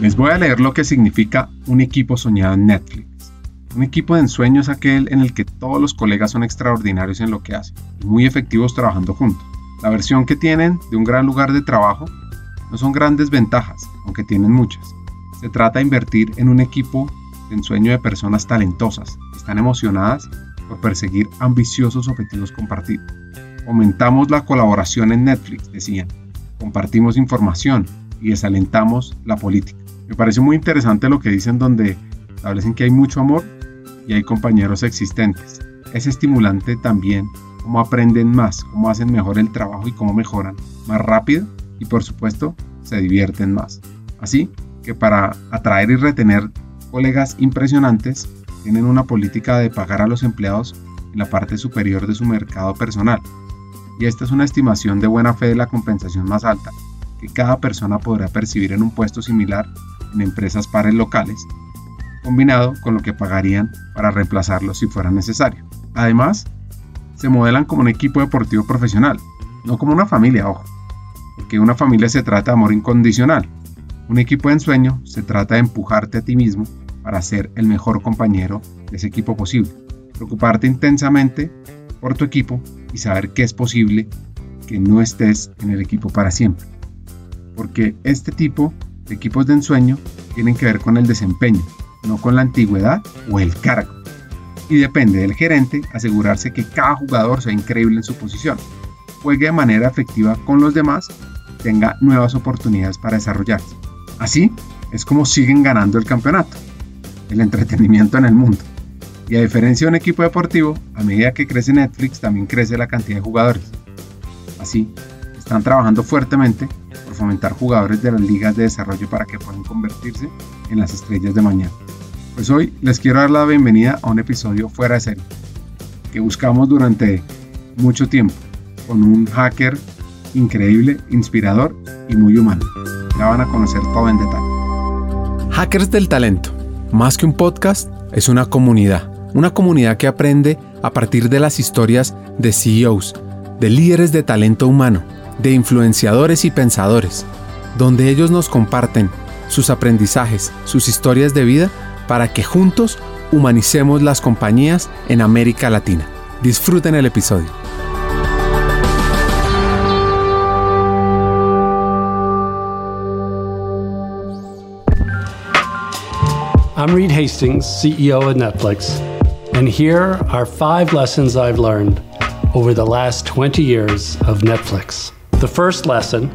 Les voy a leer lo que significa un equipo soñado en Netflix. Un equipo de ensueño es aquel en el que todos los colegas son extraordinarios en lo que hacen y muy efectivos trabajando juntos. La versión que tienen de un gran lugar de trabajo no son grandes ventajas, aunque tienen muchas. Se trata de invertir en un equipo de ensueño de personas talentosas, que están emocionadas por perseguir ambiciosos objetivos compartidos. Aumentamos la colaboración en Netflix, decían. Compartimos información y desalentamos la política. Me parece muy interesante lo que dicen donde establecen que hay mucho amor y hay compañeros existentes. Es estimulante también cómo aprenden más, cómo hacen mejor el trabajo y cómo mejoran más rápido y por supuesto se divierten más. Así que para atraer y retener colegas impresionantes tienen una política de pagar a los empleados en la parte superior de su mercado personal. Y esta es una estimación de buena fe de la compensación más alta que cada persona podrá percibir en un puesto similar empresas pares locales, combinado con lo que pagarían para reemplazarlo si fuera necesario. Además, se modelan como un equipo deportivo profesional, no como una familia, ojo, porque una familia se trata de amor incondicional. Un equipo de ensueño se trata de empujarte a ti mismo para ser el mejor compañero de ese equipo posible. Preocuparte intensamente por tu equipo y saber que es posible que no estés en el equipo para siempre. Porque este tipo equipos de ensueño tienen que ver con el desempeño, no con la antigüedad o el cargo. Y depende del gerente asegurarse que cada jugador sea increíble en su posición, juegue de manera efectiva con los demás, tenga nuevas oportunidades para desarrollarse. Así es como siguen ganando el campeonato, el entretenimiento en el mundo. Y a diferencia de un equipo deportivo, a medida que crece Netflix también crece la cantidad de jugadores. Así, están trabajando fuertemente fomentar jugadores de las ligas de desarrollo para que puedan convertirse en las estrellas de mañana. Pues hoy les quiero dar la bienvenida a un episodio fuera de serie que buscamos durante mucho tiempo con un hacker increíble, inspirador y muy humano. Ya van a conocer todo en detalle. Hackers del Talento, más que un podcast, es una comunidad. Una comunidad que aprende a partir de las historias de CEOs, de líderes de talento humano de influenciadores y pensadores, donde ellos nos comparten sus aprendizajes, sus historias de vida, para que juntos humanicemos las compañías en América Latina. Disfruten el episodio. I'm Reed Hastings, CEO of Netflix, and here are five lessons I've learned over the last 20 years of Netflix. The first lesson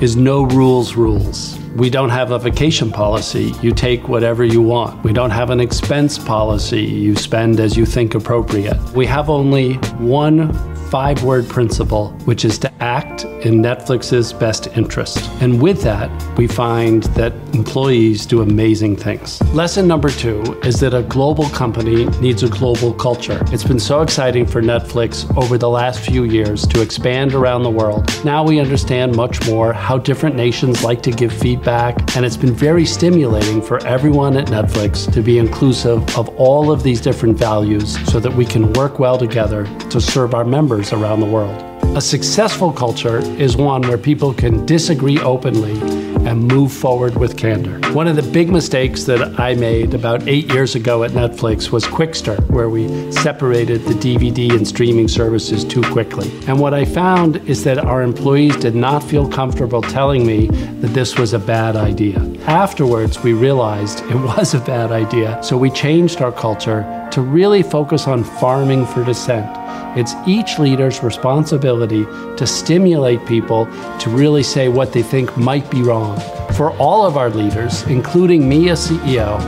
is no rules rules. We don't have a vacation policy. You take whatever you want. We don't have an expense policy. You spend as you think appropriate. We have only one five word principle, which is to act in Netflix's best interest. And with that, we find that employees do amazing things. Lesson number two is that a global company needs a global culture. It's been so exciting for Netflix over the last few years to expand around the world. Now we understand much more how different nations like to give feedback, and it's been very stimulating for everyone at Netflix to be inclusive of all of these different values so that we can work well together to serve our members around the world. A successful culture is one where people can disagree openly and move forward with candor. One of the big mistakes that I made about eight years ago at Netflix was Quickster, where we separated the DVD and streaming services too quickly. And what I found is that our employees did not feel comfortable telling me that this was a bad idea. Afterwards, we realized it was a bad idea, so we changed our culture to really focus on farming for dissent it's each leader's responsibility to stimulate people to really say what they think might be wrong. For all of our leaders, including me as CEO,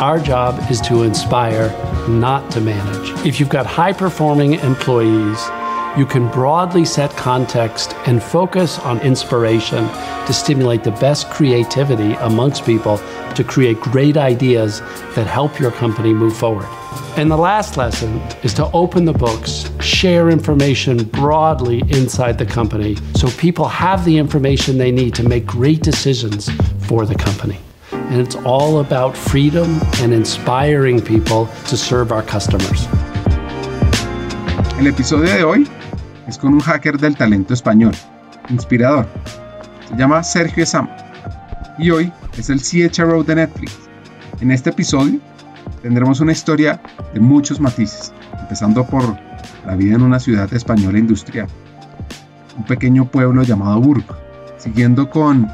our job is to inspire, not to manage. If you've got high performing employees, you can broadly set context and focus on inspiration to stimulate the best creativity amongst people to create great ideas that help your company move forward. And the last lesson is to open the books, share information broadly inside the company so people have the information they need to make great decisions for the company. And it's all about freedom and inspiring people to serve our customers. El episodio de hoy es con un hacker del talento español, inspirador. Se llama Sergio Esam y hoy es el CHRO de Netflix. En este episodio tendremos una historia de muchos matices, empezando por la vida en una ciudad española industrial, un pequeño pueblo llamado Burgos, siguiendo con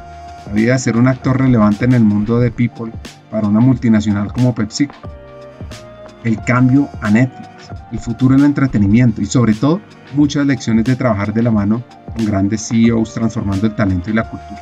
la vida de ser un actor relevante en el mundo de People para una multinacional como PepsiCo, el cambio a Netflix, el futuro en el entretenimiento y sobre todo muchas lecciones de trabajar de la mano con grandes CEOs transformando el talento y la cultura.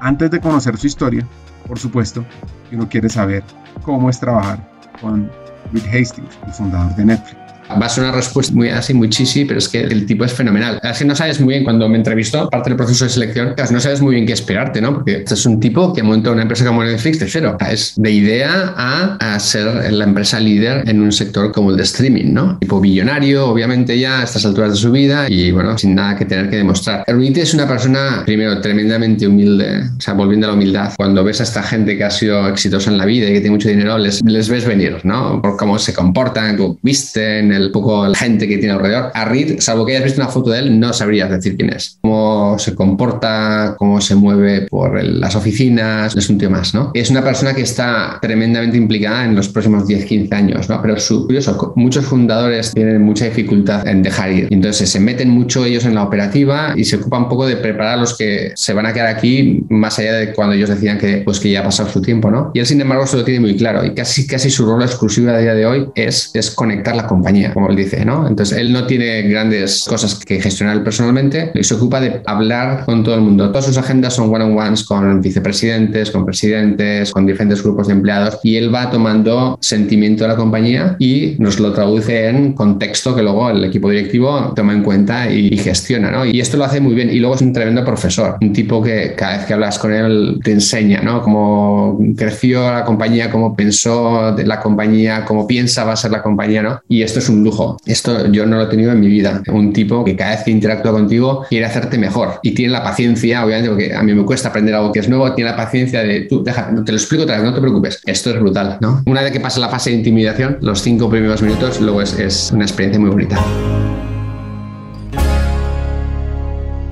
Antes de conocer su historia, por supuesto, uno quiere saber cómo es trabajar con Reed Hastings, el fundador de Netflix. Va a ser una respuesta muy así, muy chisi, pero es que el tipo es fenomenal. Así no sabes muy bien cuando me entrevistó, parte del proceso de selección, no sabes muy bien qué esperarte, ¿no? Porque este es un tipo que montó una empresa como Netflix de cero. Es de idea a, a ser la empresa líder en un sector como el de streaming, ¿no? Tipo billonario, obviamente ya a estas alturas de su vida y bueno, sin nada que tener que demostrar. Ruiz es una persona, primero, tremendamente humilde, o sea, volviendo a la humildad. Cuando ves a esta gente que ha sido exitosa en la vida y que tiene mucho dinero, les, les ves venir, ¿no? Por cómo se comportan, cómo visten, el poco la gente que tiene alrededor. A Reed, salvo que hayas visto una foto de él, no sabrías decir quién es. Cómo se comporta, cómo se mueve por las oficinas, es un tío más, ¿no? Es una persona que está tremendamente implicada en los próximos 10, 15 años, ¿no? Pero su, curioso, muchos fundadores tienen mucha dificultad en dejar ir. Entonces se meten mucho ellos en la operativa y se ocupan un poco de preparar a los que se van a quedar aquí más allá de cuando ellos decían que, pues, que ya ha pasado su tiempo, ¿no? Y él, sin embargo, se lo tiene muy claro y casi, casi su rol exclusivo a día de hoy es, es conectar la compañía, como él dice, ¿no? Entonces él no tiene grandes cosas que gestionar personalmente y se ocupa de hablar con todo el mundo. Todas sus agendas son one-on-ones con vicepresidentes, con presidentes, con diferentes grupos de empleados y él va tomando sentimiento de la compañía y nos lo traduce en contexto que luego el equipo directivo toma en cuenta y, gestiona, ¿no? Y esto lo hace muy bien y luego es un tremendo profesor, un tipo que cada vez que hablas con él te enseña, ¿no? Cómo creció la compañía, cómo pensó la compañía, cómo piensa va a ser la compañía, ¿no? Y esto es un lujo. Esto yo no lo he tenido en mi vida. Un tipo que cada vez que interactúa contigo quiere hacerte mejor y tiene la paciencia, obviamente, porque a mí me cuesta aprender algo que es nuevo, tiene la paciencia de tú, deja, te lo explico otra vez, no te preocupes. Esto es brutal, ¿no? Una vez que pasa la fase de intimidación, los cinco primeros minutos, luego es, es una experiencia muy bonita.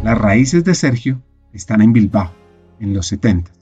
Las raíces de Sergio están en Bilbao, en los 70.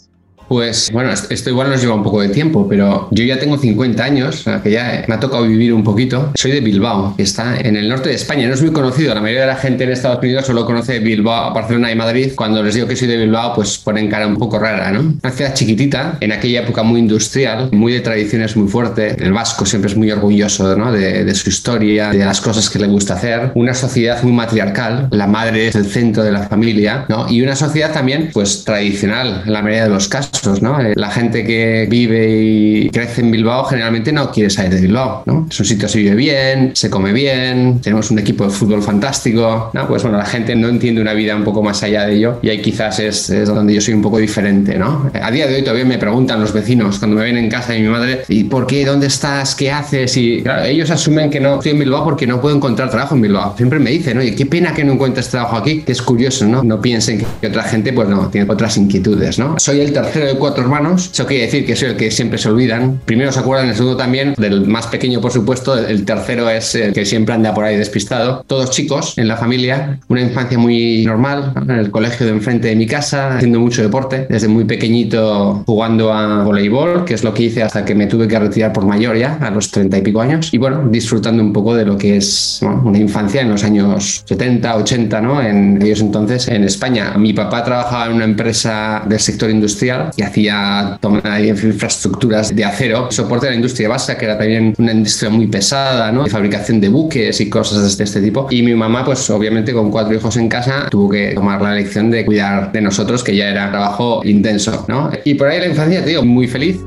Pues bueno, esto igual nos lleva un poco de tiempo, pero yo ya tengo 50 años, que ya me ha tocado vivir un poquito. Soy de Bilbao, que está en el norte de España. No es muy conocido, la mayoría de la gente en Estados Unidos solo conoce Bilbao, Barcelona y Madrid. Cuando les digo que soy de Bilbao, pues ponen cara un poco rara, ¿no? Una ciudad chiquitita, en aquella época muy industrial, muy de tradiciones muy fuerte. El vasco siempre es muy orgulloso ¿no? de, de su historia, de las cosas que le gusta hacer. Una sociedad muy matriarcal, la madre es el centro de la familia, ¿no? Y una sociedad también, pues tradicional en la mayoría de los casos. ¿No? Eh, la gente que vive y crece en Bilbao generalmente no quiere salir de Bilbao, ¿no? Es un sitio se vive bien, se come bien, tenemos un equipo de fútbol fantástico, ¿no? Pues bueno, la gente no entiende una vida un poco más allá de ello y ahí quizás es, es donde yo soy un poco diferente, ¿no? A día de hoy todavía me preguntan los vecinos cuando me ven en casa de mi madre, ¿y por qué? ¿Dónde estás? ¿Qué haces? Y claro, ellos asumen que no estoy en Bilbao porque no puedo encontrar trabajo en Bilbao. Siempre me dicen, oye, qué pena que no encuentres trabajo aquí, que es curioso, ¿no? No piensen que otra gente, pues no, tiene otras inquietudes, ¿no? Soy el tercero de cuatro hermanos. Eso quiere decir que soy el que siempre se olvidan. Primero se acuerdan, el segundo también, del más pequeño, por supuesto. El tercero es el que siempre anda por ahí despistado. Todos chicos en la familia, una infancia muy normal, en el colegio de enfrente de mi casa, haciendo mucho deporte. Desde muy pequeñito jugando a voleibol, que es lo que hice hasta que me tuve que retirar por mayor ya, a los treinta y pico años. Y bueno, disfrutando un poco de lo que es una infancia en los años 70, 80, ¿no? En ellos entonces en España. Mi papá trabajaba en una empresa del sector industrial y hacía toma de infraestructuras de acero, soporte a la industria básica, que era también una industria muy pesada, ¿no? De fabricación de buques y cosas de este tipo. Y mi mamá, pues obviamente con cuatro hijos en casa, tuvo que tomar la elección de cuidar de nosotros, que ya era trabajo intenso, ¿no? Y por ahí la infancia, tío, muy feliz.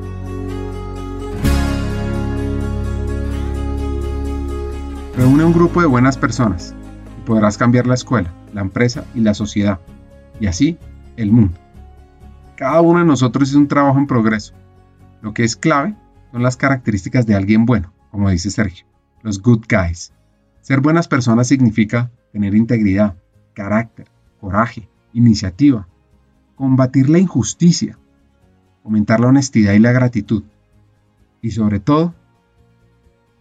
Reúne un grupo de buenas personas y podrás cambiar la escuela, la empresa y la sociedad, y así el mundo. Cada uno de nosotros es un trabajo en progreso. Lo que es clave son las características de alguien bueno, como dice Sergio, los good guys. Ser buenas personas significa tener integridad, carácter, coraje, iniciativa, combatir la injusticia, fomentar la honestidad y la gratitud, y sobre todo,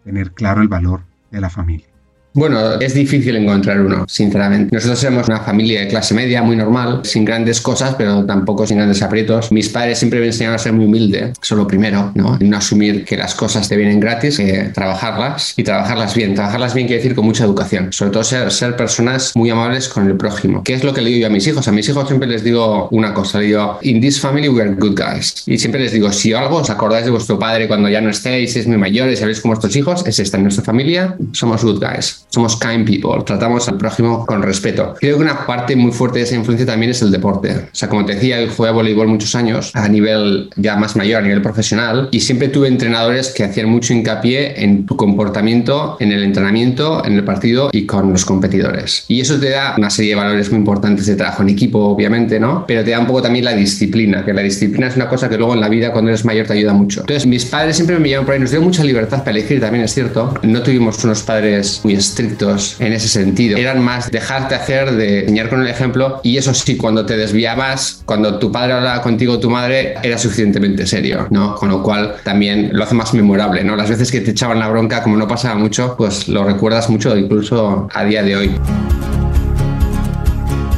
tener claro el valor de la familia. Bueno, es difícil encontrar uno, sinceramente. Nosotros somos una familia de clase media, muy normal, sin grandes cosas, pero tampoco sin grandes aprietos. Mis padres siempre me enseñaron a ser muy humilde, eso lo primero, ¿no? No asumir que las cosas te vienen gratis, que trabajarlas y trabajarlas bien. Trabajarlas bien quiere decir con mucha educación, sobre todo ser, ser personas muy amables con el prójimo. ¿Qué es lo que le digo yo a mis hijos? A mis hijos siempre les digo una cosa, le digo, in this family we are good guys. Y siempre les digo, si algo os acordáis de vuestro padre cuando ya no estéis, es muy mayor y sabéis como vuestros hijos, es esta, en nuestra familia somos good guys somos kind people, tratamos al prójimo con respeto. Creo que una parte muy fuerte de esa influencia también es el deporte. O sea, como te decía, yo jugué a voleibol muchos años a nivel ya más mayor, a nivel profesional, y siempre tuve entrenadores que hacían mucho hincapié en tu comportamiento, en el entrenamiento, en el partido y con los competidores. Y eso te da una serie de valores muy importantes de trabajo en equipo, obviamente, ¿no? Pero te da un poco también la disciplina, que la disciplina es una cosa que luego en la vida cuando eres mayor te ayuda mucho. Entonces, mis padres siempre me llevaron por ahí, nos dio mucha libertad para elegir, también es cierto. No tuvimos unos padres muy estrictos en ese sentido. Eran más dejarte hacer, de enseñar con el ejemplo y eso sí, cuando te desviabas, cuando tu padre hablaba contigo, tu madre, era suficientemente serio, ¿no? Con lo cual también lo hace más memorable, ¿no? Las veces que te echaban la bronca, como no pasaba mucho, pues lo recuerdas mucho incluso a día de hoy.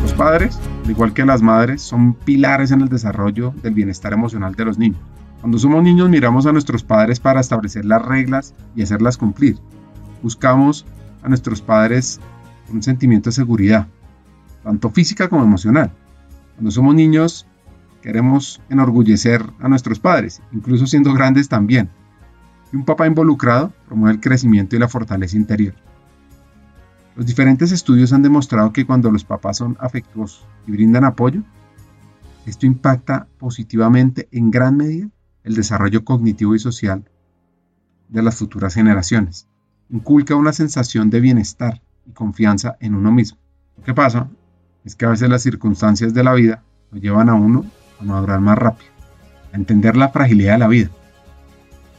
Los padres, al igual que las madres, son pilares en el desarrollo del bienestar emocional de los niños. Cuando somos niños miramos a nuestros padres para establecer las reglas y hacerlas cumplir. Buscamos a nuestros padres un sentimiento de seguridad, tanto física como emocional. Cuando somos niños queremos enorgullecer a nuestros padres, incluso siendo grandes también. Y un papá involucrado promueve el crecimiento y la fortaleza interior. Los diferentes estudios han demostrado que cuando los papás son afectuosos y brindan apoyo, esto impacta positivamente en gran medida el desarrollo cognitivo y social de las futuras generaciones. Inculca una sensación de bienestar y confianza en uno mismo. Lo que pasa es que a veces las circunstancias de la vida lo llevan a uno a madurar más rápido, a entender la fragilidad de la vida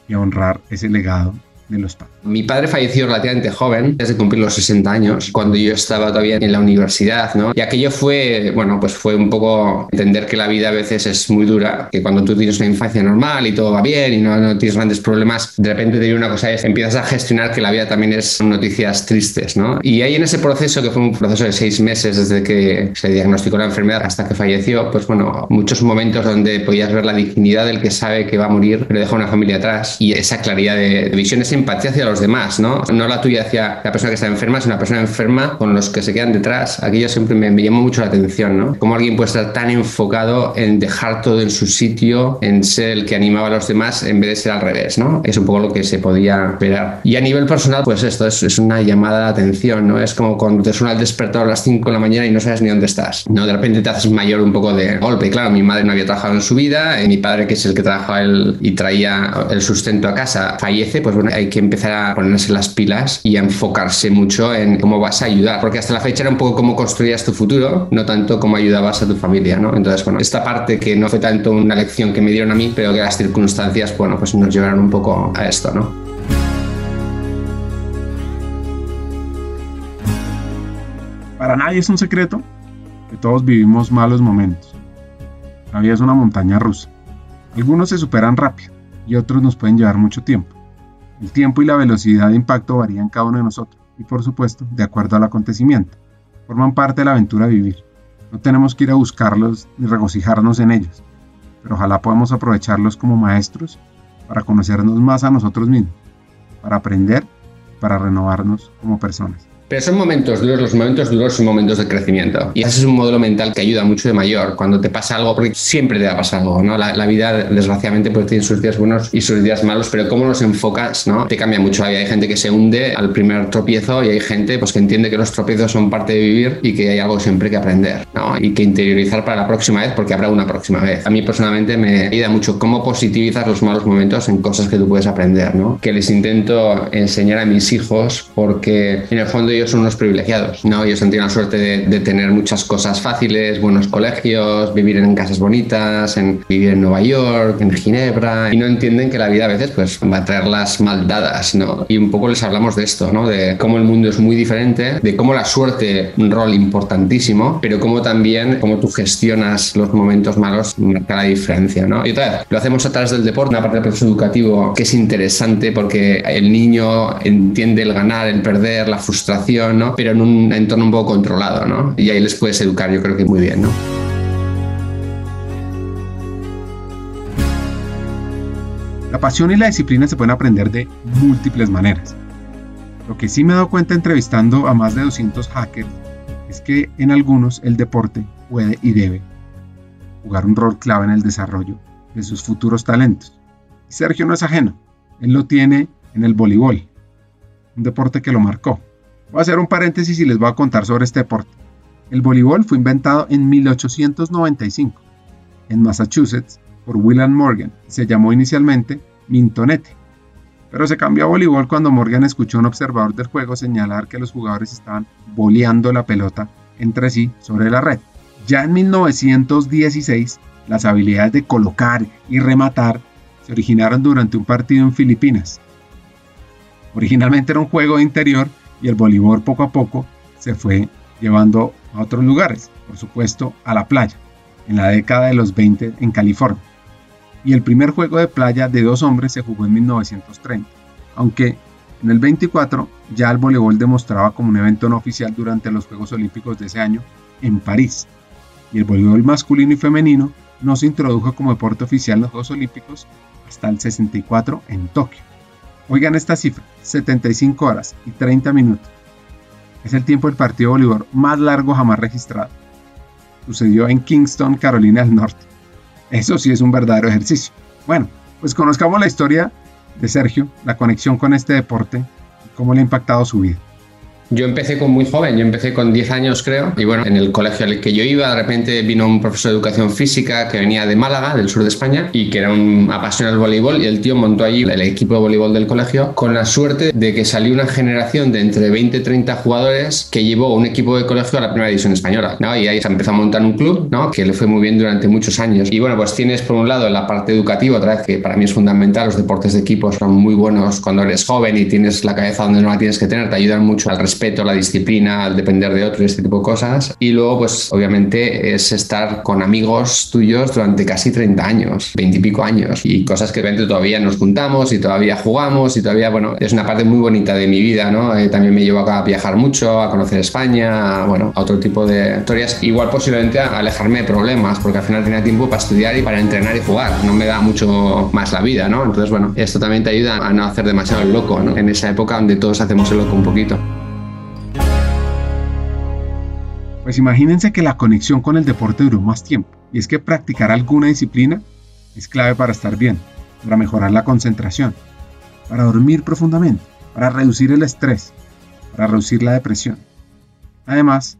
y a honrar ese legado de los padres. Mi padre falleció relativamente joven, desde cumplir los 60 años, cuando yo estaba todavía en la universidad, ¿no? Y aquello fue, bueno, pues fue un poco entender que la vida a veces es muy dura, que cuando tú tienes una infancia normal y todo va bien y no, no tienes grandes problemas, de repente te viene una cosa es empiezas a gestionar que la vida también es noticias tristes, ¿no? Y ahí en ese proceso, que fue un proceso de seis meses desde que se diagnosticó la enfermedad hasta que falleció, pues bueno, muchos momentos donde podías ver la dignidad del que sabe que va a morir, pero deja una familia atrás y esa claridad de, de visión, esa empatía hacia los demás, ¿no? No la tuya hacia la persona que está enferma, sino una persona enferma con los que se quedan detrás. Aquello siempre me, llamó mucho la atención, ¿no? Cómo alguien puede estar tan enfocado en dejar todo en su sitio, en ser el que animaba a los demás en vez de ser al revés, ¿no? Es un poco lo que se podía esperar. Y a nivel personal, pues esto es, es una llamada de atención, ¿no? Es como cuando te suena el despertador a las 5 de la mañana y no sabes ni dónde estás, ¿no? De repente te haces mayor un poco de golpe. Claro, mi madre no había trabajado en su vida, y mi padre, que es el que trabajaba el, y traía el sustento a casa, fallece, pues bueno, hay que empezar a ponerse las pilas y a enfocarse mucho en cómo vas a ayudar, porque hasta la fecha era un poco cómo construías tu futuro, no tanto cómo ayudabas a tu familia, ¿no? Entonces, bueno, esta parte que no fue tanto una lección que me dieron a mí, pero que las circunstancias, bueno, pues nos llevaron un poco a esto, ¿no? Para nadie es un secreto que todos vivimos malos momentos. La vida es una montaña rusa. Algunos se superan rápido y otros nos pueden llevar mucho tiempo. El tiempo y la velocidad de impacto varían cada uno de nosotros y por supuesto de acuerdo al acontecimiento. Forman parte de la aventura vivir. No tenemos que ir a buscarlos ni regocijarnos en ellos, pero ojalá podamos aprovecharlos como maestros para conocernos más a nosotros mismos, para aprender, para renovarnos como personas. Pero son momentos duros, los momentos duros son momentos de crecimiento. Y ese es un modelo mental que ayuda mucho de mayor. Cuando te pasa algo, porque siempre te va a pasar algo, ¿no? La, vida, desgraciadamente, pues tiene sus días buenos y sus días malos, pero cómo los enfocas, ¿no? Te cambia mucho Hay gente que se hunde al primer tropiezo y hay gente pues, que entiende que los tropiezos son parte de vivir y que hay algo siempre que aprender, ¿no? Y que interiorizar para la próxima vez, porque habrá una próxima vez. A mí personalmente me ayuda mucho cómo positivizar los malos momentos en cosas que tú puedes aprender, ¿no? Que les intento enseñar a mis hijos porque en el fondo son unos privilegiados, ¿no? Ellos han tenido la suerte de, tener muchas cosas fáciles, buenos colegios, vivir en casas bonitas, en, vivir en Nueva York, en Ginebra, y no entienden que la vida a veces pues, va a traer las maldadas, ¿no? Y un poco les hablamos de esto, ¿no? De cómo el mundo es muy diferente, de cómo la suerte, un rol importantísimo, pero cómo también, cómo tú gestionas los momentos malos, marca la diferencia, ¿no? Y otra vez, lo hacemos a través del deporte, una parte del proceso educativo que es interesante porque el niño entiende el ganar, el perder, la frustración, ¿no? Pero en un entorno un poco controlado, ¿no? Y ahí les puedes educar, yo creo que muy bien, ¿no? La pasión y la disciplina se pueden aprender de múltiples maneras. Lo que sí me he dado cuenta entrevistando a más de 200 hackers es que en algunos el deporte puede y debe jugar un rol clave en el desarrollo de sus futuros talentos. Sergio no es ajeno, él lo tiene en el voleibol, un deporte que lo marcó. Voy a hacer un paréntesis y les voy a contar sobre este deporte. El voleibol fue inventado en 1895 en Massachusetts por William Morgan. Se llamó inicialmente Mintonete, pero se cambió a voleibol cuando Morgan escuchó a un observador del juego señalar que los jugadores estaban boleando la pelota entre sí sobre la red. Ya en 1916, las habilidades de colocar y rematar se originaron durante un partido en Filipinas. Originalmente era un juego de interior y el voleibol poco a poco se fue llevando a otros lugares, por supuesto a la playa, en la década de los 20 en California. Y el primer juego de playa de dos hombres se jugó en 1930, aunque en el 24 ya el voleibol demostraba como un evento no oficial durante los Juegos Olímpicos de ese año en París y el voleibol masculino y femenino no se introdujo como deporte oficial en los Juegos Olímpicos hasta el 64 en Tokio. Oigan esta cifra, 75 horas y 30 minutos. Es el tiempo del partido de más largo jamás registrado. Sucedió en Kingston, Carolina del Norte. Eso sí es un verdadero ejercicio. Bueno, pues conozcamos la historia de Sergio, la conexión con este deporte y cómo le ha impactado su vida. Yo empecé con muy joven, yo empecé con 10 años creo, y bueno, en el colegio al que yo iba, de repente vino un profesor de educación física que venía de Málaga, del sur de España, y que era un apasionado del voleibol, y el tío montó allí el equipo de voleibol del colegio, con la suerte de que salió una generación de entre 20 y 30 jugadores que llevó un equipo de colegio a la primera división española, ¿no? Y ahí se empezó a montar un club, ¿no? Que le fue muy bien durante muchos años. Y bueno, pues tienes por un lado la parte educativa, otra vez que para mí es fundamental, los deportes de equipo son muy buenos cuando eres joven y tienes la cabeza donde no la tienes que tener, te ayudan mucho al respeto, a la disciplina, al depender de otro este tipo de cosas. Y luego, pues obviamente es estar con amigos tuyos durante casi 30 años, 20 y pico años, y cosas que obviamente todavía nos juntamos y todavía jugamos y todavía, bueno, es una parte muy bonita de mi vida, ¿no? Eh, también me llevo a viajar mucho, a conocer España, a, bueno, a otro tipo de historias. Igual posiblemente a alejarme de problemas, porque al final tenía tiempo para estudiar y para entrenar y jugar. No me da mucho más la vida, ¿no? Entonces, bueno, esto también te ayuda a no hacer demasiado el loco, ¿no? En esa época donde todos hacemos el loco un poquito. Pues imagínense que la conexión con el deporte duró más tiempo, y es que practicar alguna disciplina es clave para estar bien, para mejorar la concentración, para dormir profundamente, para reducir el estrés, para reducir la depresión. Además,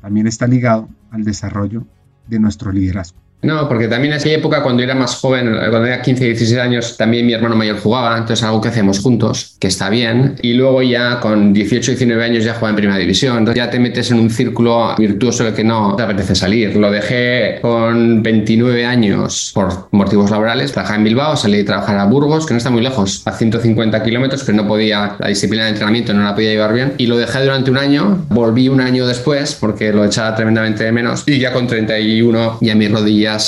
también está ligado al desarrollo de nuestro liderazgo. No, porque también en esa época, cuando era más joven, cuando era 15, 16 años, también mi hermano mayor jugaba, entonces algo que hacemos juntos, que está bien. Y luego ya con 18, 19 años ya jugaba en primera división, entonces ya te metes en un círculo virtuoso del que no te apetece salir. Lo dejé con 29 años por motivos laborales, trabajaba en Bilbao, salí a trabajar a Burgos, que no está muy lejos, a 150 kilómetros, pero no podía, la disciplina de entrenamiento no la podía llevar bien. Y lo dejé durante un año, volví un año después porque lo echaba tremendamente de menos y ya con 31 ya mis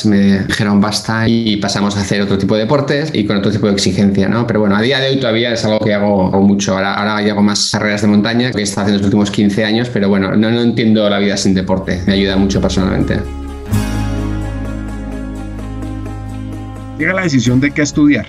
me dijeron basta y pasamos a hacer otro tipo de deportes y con otro tipo de exigencia, ¿no? Pero bueno, a día de hoy todavía es algo que hago, mucho. Ahora, ahora hago más carreras de montaña que he estado haciendo los últimos 15 años, pero bueno, no, no entiendo la vida sin deporte. Me ayuda mucho personalmente. Llega la decisión de qué estudiar.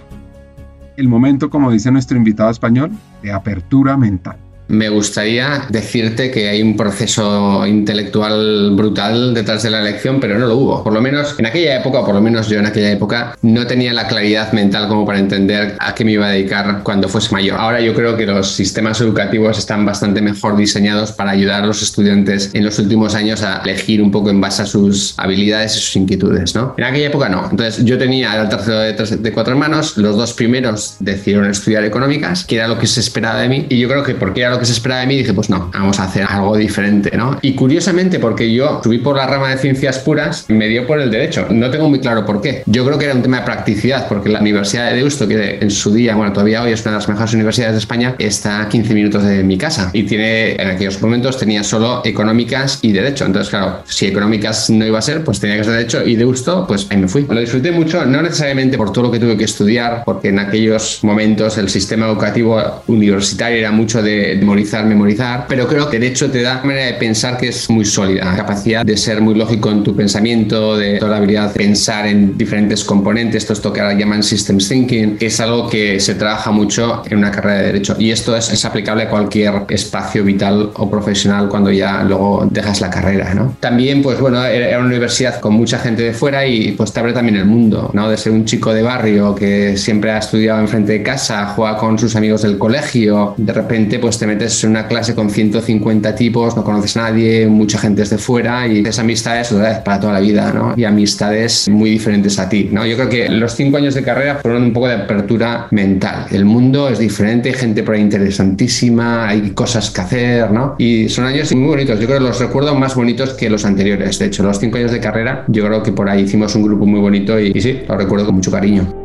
El momento, como dice nuestro invitado español, de apertura mental. Me gustaría decirte que hay un proceso intelectual brutal detrás de la elección, pero no lo hubo. Por lo menos en aquella época, o por lo menos yo en aquella época, no tenía la claridad mental como para entender a qué me iba a dedicar cuando fuese mayor. Ahora yo creo que los sistemas educativos están bastante mejor diseñados para ayudar a los estudiantes en los últimos años a elegir un poco en base a sus habilidades y sus inquietudes, ¿no? En aquella época no. Entonces yo tenía, el tercero de, de cuatro hermanos, los dos primeros decidieron estudiar económicas, que era lo que se esperaba de mí, y yo creo que porque era que se esperaba de mí, dije, pues no, vamos a hacer algo diferente, ¿no? Y curiosamente, porque yo subí por la rama de ciencias puras, me dio por el derecho. No tengo muy claro por qué. Yo creo que era un tema de practicidad, porque la Universidad de Deusto, que en su día, bueno, todavía hoy es una de las mejores universidades de España, está a 15 minutos de mi casa y tiene, en aquellos momentos tenía solo económicas y derecho. Entonces, claro, si económicas no iba a ser, pues tenía que ser derecho y Deusto, pues ahí me fui. Lo disfruté mucho, no necesariamente por todo lo que tuve que estudiar, porque en aquellos momentos el sistema educativo universitario era mucho de memorizar, memorizar, pero creo que Derecho te da una manera de pensar que es muy sólida, capacidad de ser muy lógico en tu pensamiento, de toda la habilidad de pensar en diferentes componentes, esto es lo que ahora llaman systems thinking, es algo que se trabaja mucho en una carrera de Derecho y esto es, es aplicable a cualquier espacio vital o profesional cuando ya luego dejas la carrera, ¿no? También, pues bueno, era una universidad con mucha gente de fuera y pues te abre también el mundo, ¿no? De ser un chico de barrio que siempre ha estudiado enfrente de casa, juega con sus amigos del colegio, de repente pues te metes una clase con 150 tipos, no conoces a nadie, mucha gente es de fuera y esas amistades para toda la vida, ¿no? Y amistades muy diferentes a ti, ¿no? Yo creo que los cinco años de carrera fueron un poco de apertura mental. El mundo es diferente, hay gente por ahí interesantísima, hay cosas que hacer, ¿no? Y son años muy bonitos. Yo creo que los recuerdo más bonitos que los anteriores. De hecho, los cinco años de carrera, yo creo que por ahí hicimos un grupo muy bonito y, y sí, lo recuerdo con mucho cariño.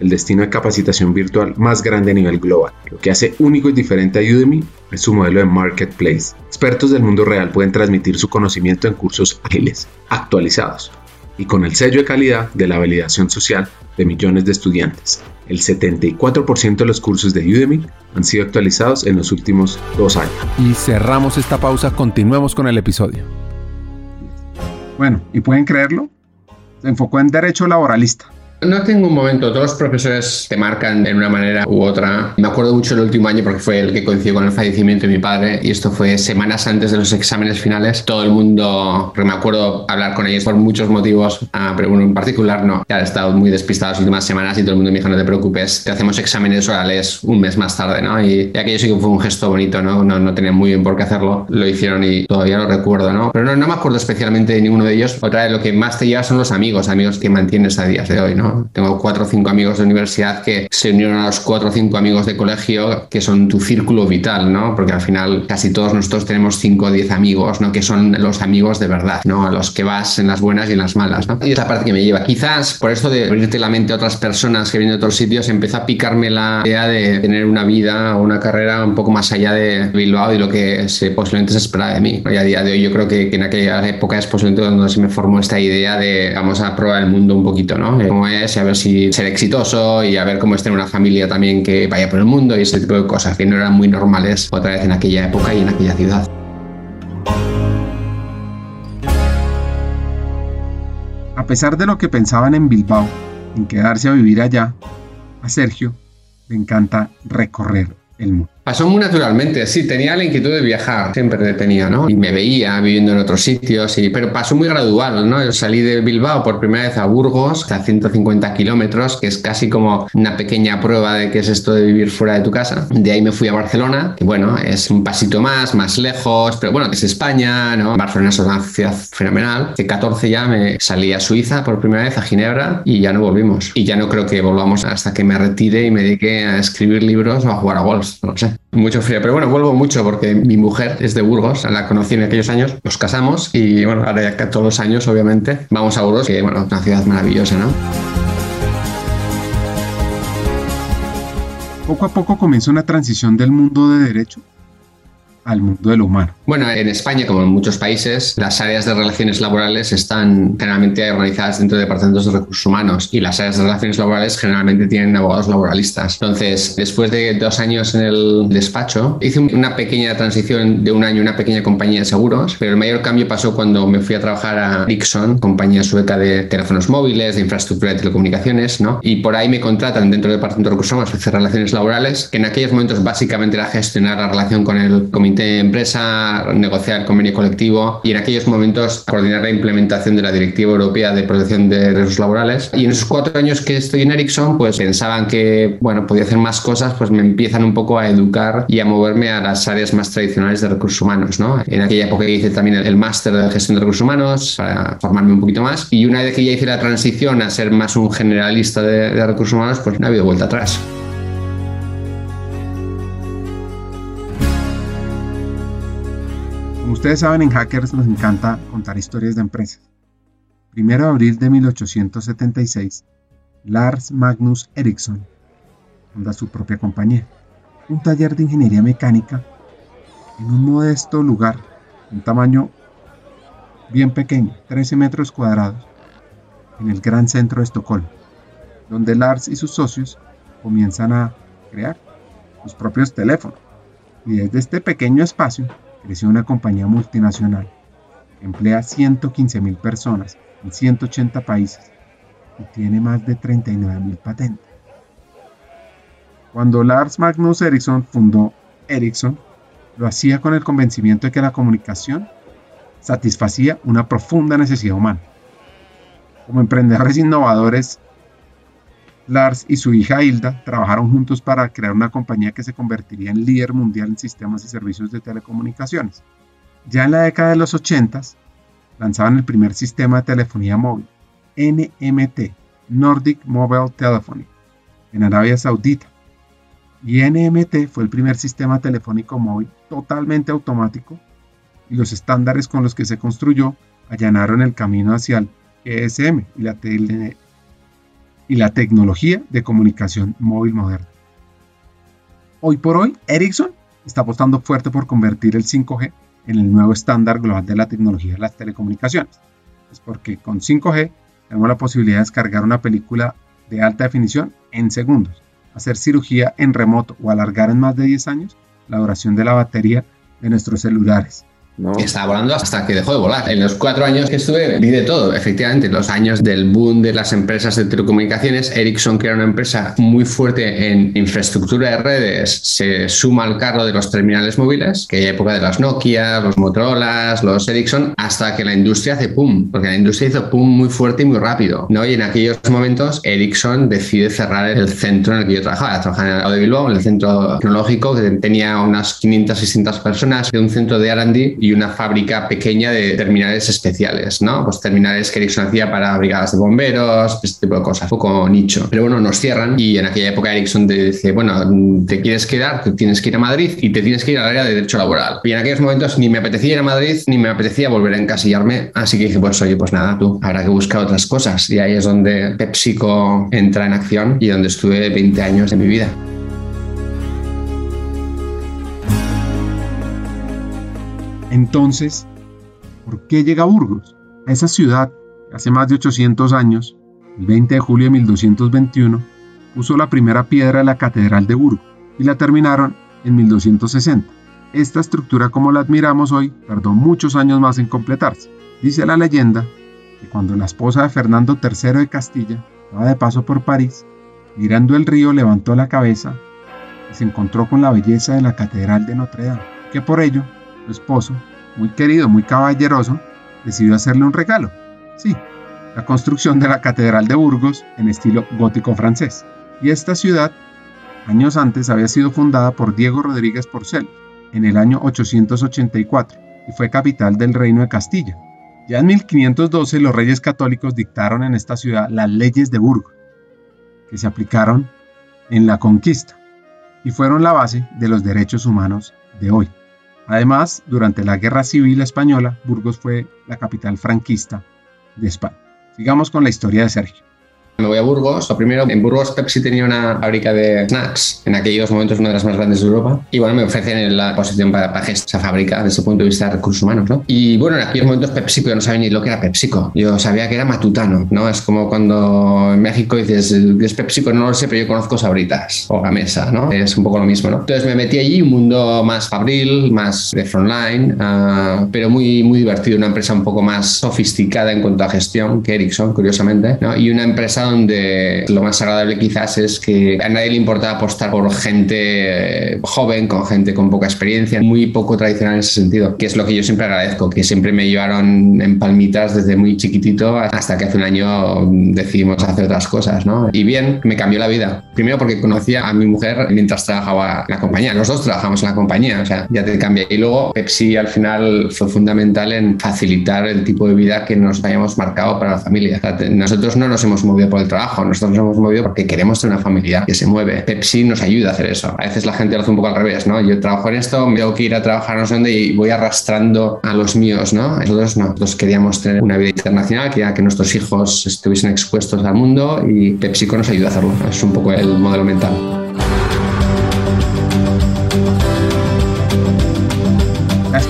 el destino de capacitación virtual más grande a nivel global. Lo que hace único y diferente a Udemy es su modelo de marketplace. Expertos del mundo real pueden transmitir su conocimiento en cursos ágiles, actualizados y con el sello de calidad de la validación social de millones de estudiantes. El 74% de los cursos de Udemy han sido actualizados en los últimos dos años. Y cerramos esta pausa, continuemos con el episodio. Bueno, ¿y pueden creerlo? Se enfocó en derecho laboralista no tengo un momento, todos los profesores te marcan de una manera u otra. Me acuerdo mucho el último año porque fue el que coincidió con el fallecimiento de mi padre y esto fue semanas antes de los exámenes finales. Todo el mundo, me acuerdo hablar con ellos por muchos motivos, ah, pero uno en particular no. Ya he estado muy despistado las últimas semanas y todo el mundo me dijo no te preocupes, te hacemos exámenes orales un mes más tarde, ¿no? Y, aquello sí que fue un gesto bonito, ¿no? ¿no? No tenía muy bien por qué hacerlo. Lo hicieron y todavía lo recuerdo, ¿no? Pero no, no me acuerdo especialmente de ninguno de ellos. Otra vez lo que más te lleva son los amigos, amigos que mantienes a días de hoy, ¿no? Tengo cuatro o cinco amigos de universidad que se unieron a los cuatro o cinco amigos de colegio que son tu círculo vital, ¿no? Porque al final casi todos nosotros tenemos cinco o diez amigos, ¿no? Que son los amigos de verdad, ¿no? A los que vas en las buenas y en las malas, ¿no? Y es parte que me lleva. Quizás por esto de abrirte la mente a otras personas que vienen de otros sitios, empieza a picarme la idea de tener una vida o una carrera un poco más allá de Bilbao y lo que se, posiblemente se espera de mí. Y a día de hoy yo creo que, que en aquella época es posiblemente donde se me formó esta idea de vamos a probar el mundo un poquito, ¿no? Cómo y a ver si ser exitoso y a ver cómo es tener una familia también que vaya por el mundo y ese tipo de cosas que no eran muy normales otra vez en aquella época y en aquella ciudad. A pesar de lo que pensaban en Bilbao, en quedarse a vivir allá, a Sergio le encanta recorrer el mundo. Pasó muy naturalmente, sí, tenía la inquietud de viajar, siempre tenía, ¿no? Y me veía viviendo en otros sitios, y, pero pasó muy gradual, ¿no? Yo salí de Bilbao por primera vez a Burgos, a 150 kilómetros, que es casi como una pequeña prueba de qué es esto de vivir fuera de tu casa. De ahí me fui a Barcelona, que bueno, es un pasito más, más lejos, pero bueno, es España, ¿no? Barcelona es una ciudad fenomenal. De 14 ya me salí a Suiza por primera vez, a Ginebra, y ya no volvimos. Y ya no creo que volvamos hasta que me retire y me dedique a escribir libros o a jugar a golf, no lo sé. Mucho frío, pero bueno, vuelvo mucho porque mi mujer es de Burgos, la conocí en aquellos años, nos casamos y bueno, ahora ya todos los años obviamente vamos a Burgos, que bueno, una ciudad maravillosa, ¿no? Poco a poco comienza una transición del mundo de derecho al mundo de lo humano. Bueno, en España, como en muchos países, las áreas de relaciones laborales están generalmente organizadas dentro de departamentos de recursos humanos y las áreas de relaciones laborales generalmente tienen abogados laboralistas. Entonces, después de dos años en el despacho, hice una pequeña transición de un año, una pequeña compañía de seguros, pero el mayor cambio pasó cuando me fui a trabajar a Ericsson, compañía sueca de teléfonos móviles, de infraestructura de telecomunicaciones, ¿no? Y por ahí me contratan dentro del departamento de recursos humanos, hacer relaciones laborales, que en aquellos momentos básicamente era gestionar la relación con el comité de empresa, negociar el convenio colectivo y en aquellos momentos coordinar la implementación de la Directiva Europea de Protección de Riesgos Laborales. Y en esos cuatro años que estoy en Ericsson, pues pensaban que, bueno, podía hacer más cosas, pues me empiezan un poco a educar y a moverme a las áreas más tradicionales de recursos humanos, ¿no? En aquella época hice también el, máster de gestión de recursos humanos para formarme un poquito más y una vez que ya hice la transición a ser más un generalista de, de recursos humanos, pues no ha habido vuelta atrás. Como ustedes saben, en Hackers nos encanta contar historias de empresas. Primero de abril de 1876, Lars Magnus Ericsson funda su propia compañía, un taller de ingeniería mecánica en un modesto lugar, un tamaño bien pequeño, 13 metros cuadrados, en el gran centro de Estocolmo, donde Lars y sus socios comienzan a crear sus propios teléfonos. Y desde este pequeño espacio creció una compañía multinacional emplea 115 mil personas en 180 países y tiene más de 39 mil patentes. Cuando Lars Magnus Ericsson fundó Ericsson, lo hacía con el convencimiento de que la comunicación satisfacía una profunda necesidad humana. Como emprendedores innovadores, Lars y su hija Hilda trabajaron juntos para crear una compañía que se convertiría en líder mundial en sistemas y servicios de telecomunicaciones. Ya en la década de los 80 lanzaban el primer sistema de telefonía móvil, NMT, Nordic Mobile Telephony, en Arabia Saudita. Y NMT fue el primer sistema telefónico móvil totalmente automático y los estándares con los que se construyó allanaron el camino hacia el GSM y la, y la tecnología de comunicación móvil moderna. Hoy por hoy, Ericsson está apostando fuerte por convertir el 5G en el nuevo estándar global de la tecnología de las telecomunicaciones. Es porque con 5G tenemos la posibilidad de descargar una película de alta definición en segundos, hacer cirugía en remoto o alargar en más de 10 años la duración de la batería de nuestros celulares, estaba volando hasta que dejó de volar. En los cuatro años que estuve vi de todo, efectivamente. Los años del boom de las empresas de telecomunicaciones, Ericsson, que era una empresa muy fuerte en infraestructura de redes, se suma al carro de los terminales móviles, que hay época de las Nokia, los Motorola, los Ericsson, hasta que la industria hace pum, porque la industria hizo pum muy fuerte y muy rápido. ¿no? Y en aquellos momentos, Ericsson decide cerrar el centro en el que yo trabajaba. Trabajaba en el en centro tecnológico, que tenía unas 500, 600 personas, de un centro de R&D y una fábrica pequeña de terminales especiales, ¿no? Pues terminales que Ericsson hacía para brigadas de bomberos, este tipo de cosas, poco nicho. Pero bueno, nos cierran y en aquella época Ericsson te dice, bueno, te quieres quedar, te tienes que ir a Madrid y te tienes que ir al área de derecho laboral. Y en aquellos momentos ni me apetecía ir a Madrid ni me apetecía volver a encasillarme, así que dije, pues oye, pues nada, tú, habrá que buscar otras cosas. Y ahí es donde PepsiCo entra en acción y donde estuve 20 años de mi vida. Entonces, ¿por qué llega Burgos? A esa ciudad, hace más de 800 años, el 20 de julio de 1221, puso la primera piedra de la Catedral de Burgos y la terminaron en 1260. Esta estructura como la admiramos hoy tardó muchos años más en completarse. Dice la leyenda que cuando la esposa de Fernando III de Castilla estaba de paso por París, mirando el río levantó la cabeza y se encontró con la belleza de la Catedral de Notre Dame, que por ello su esposo, muy querido, muy caballeroso, decidió hacerle un regalo. Sí, la construcción de la Catedral de Burgos en estilo gótico francés. Y esta ciudad, años antes, había sido fundada por Diego Rodríguez Porcel en el año 884 y fue capital del Reino de Castilla. Ya en 1512 los reyes católicos dictaron en esta ciudad las leyes de Burgos, que se aplicaron en la conquista y fueron la base de los derechos humanos de hoy. Además, durante la Guerra Civil Española, Burgos fue la capital franquista de España. Sigamos con la historia de Sergio. Me voy a Burgos. Lo primero, en Burgos Pepsi tenía una fábrica de snacks, en aquellos momentos una de las más grandes de Europa. Y bueno, me ofrecen la posición para, para esa fábrica desde ese punto de vista de recursos humanos, ¿no? Y bueno, en aquellos momentos PepsiCo, yo no sabía ni lo que era PepsiCo. Yo sabía que era matutano, ¿no? Es como cuando en México dices, es PepsiCo, no lo sé, pero yo conozco Sabritas o Gamesa, ¿no? Es un poco lo mismo, ¿no? Entonces me metí allí, un mundo más fabril, más de frontline, uh, pero muy, muy divertido. Una empresa un poco más sofisticada en cuanto a gestión que Ericsson, curiosamente, ¿no? Y una empresa donde lo más agradable quizás es que a nadie le importa apostar por gente joven, con gente con poca experiencia, muy poco tradicional en ese sentido, que es lo que yo siempre agradezco, que siempre me llevaron en palmitas desde muy chiquitito hasta que hace un año decidimos hacer otras cosas, ¿no? Y bien, me cambió la vida. Primero porque conocía a mi mujer mientras trabajaba en la compañía, los dos trabajamos en la compañía, o sea, ya te cambia. Y luego Pepsi al final fue fundamental en facilitar el tipo de vida que nos habíamos marcado para la familia. nosotros no nos hemos movido por el trabajo, nosotros nos hemos movido porque queremos ser una familia que se mueve. Pepsi nos ayuda a hacer eso. A veces la gente lo hace un poco al revés, ¿no? Yo trabajo en esto, me tengo que ir a trabajar no sé dónde y voy arrastrando a los míos, ¿no? Nosotros no, nosotros queríamos tener una vida internacional, quería que nuestros hijos estuviesen expuestos al mundo y PepsiCo nos ayuda a hacerlo. Es un poco el modelo mental.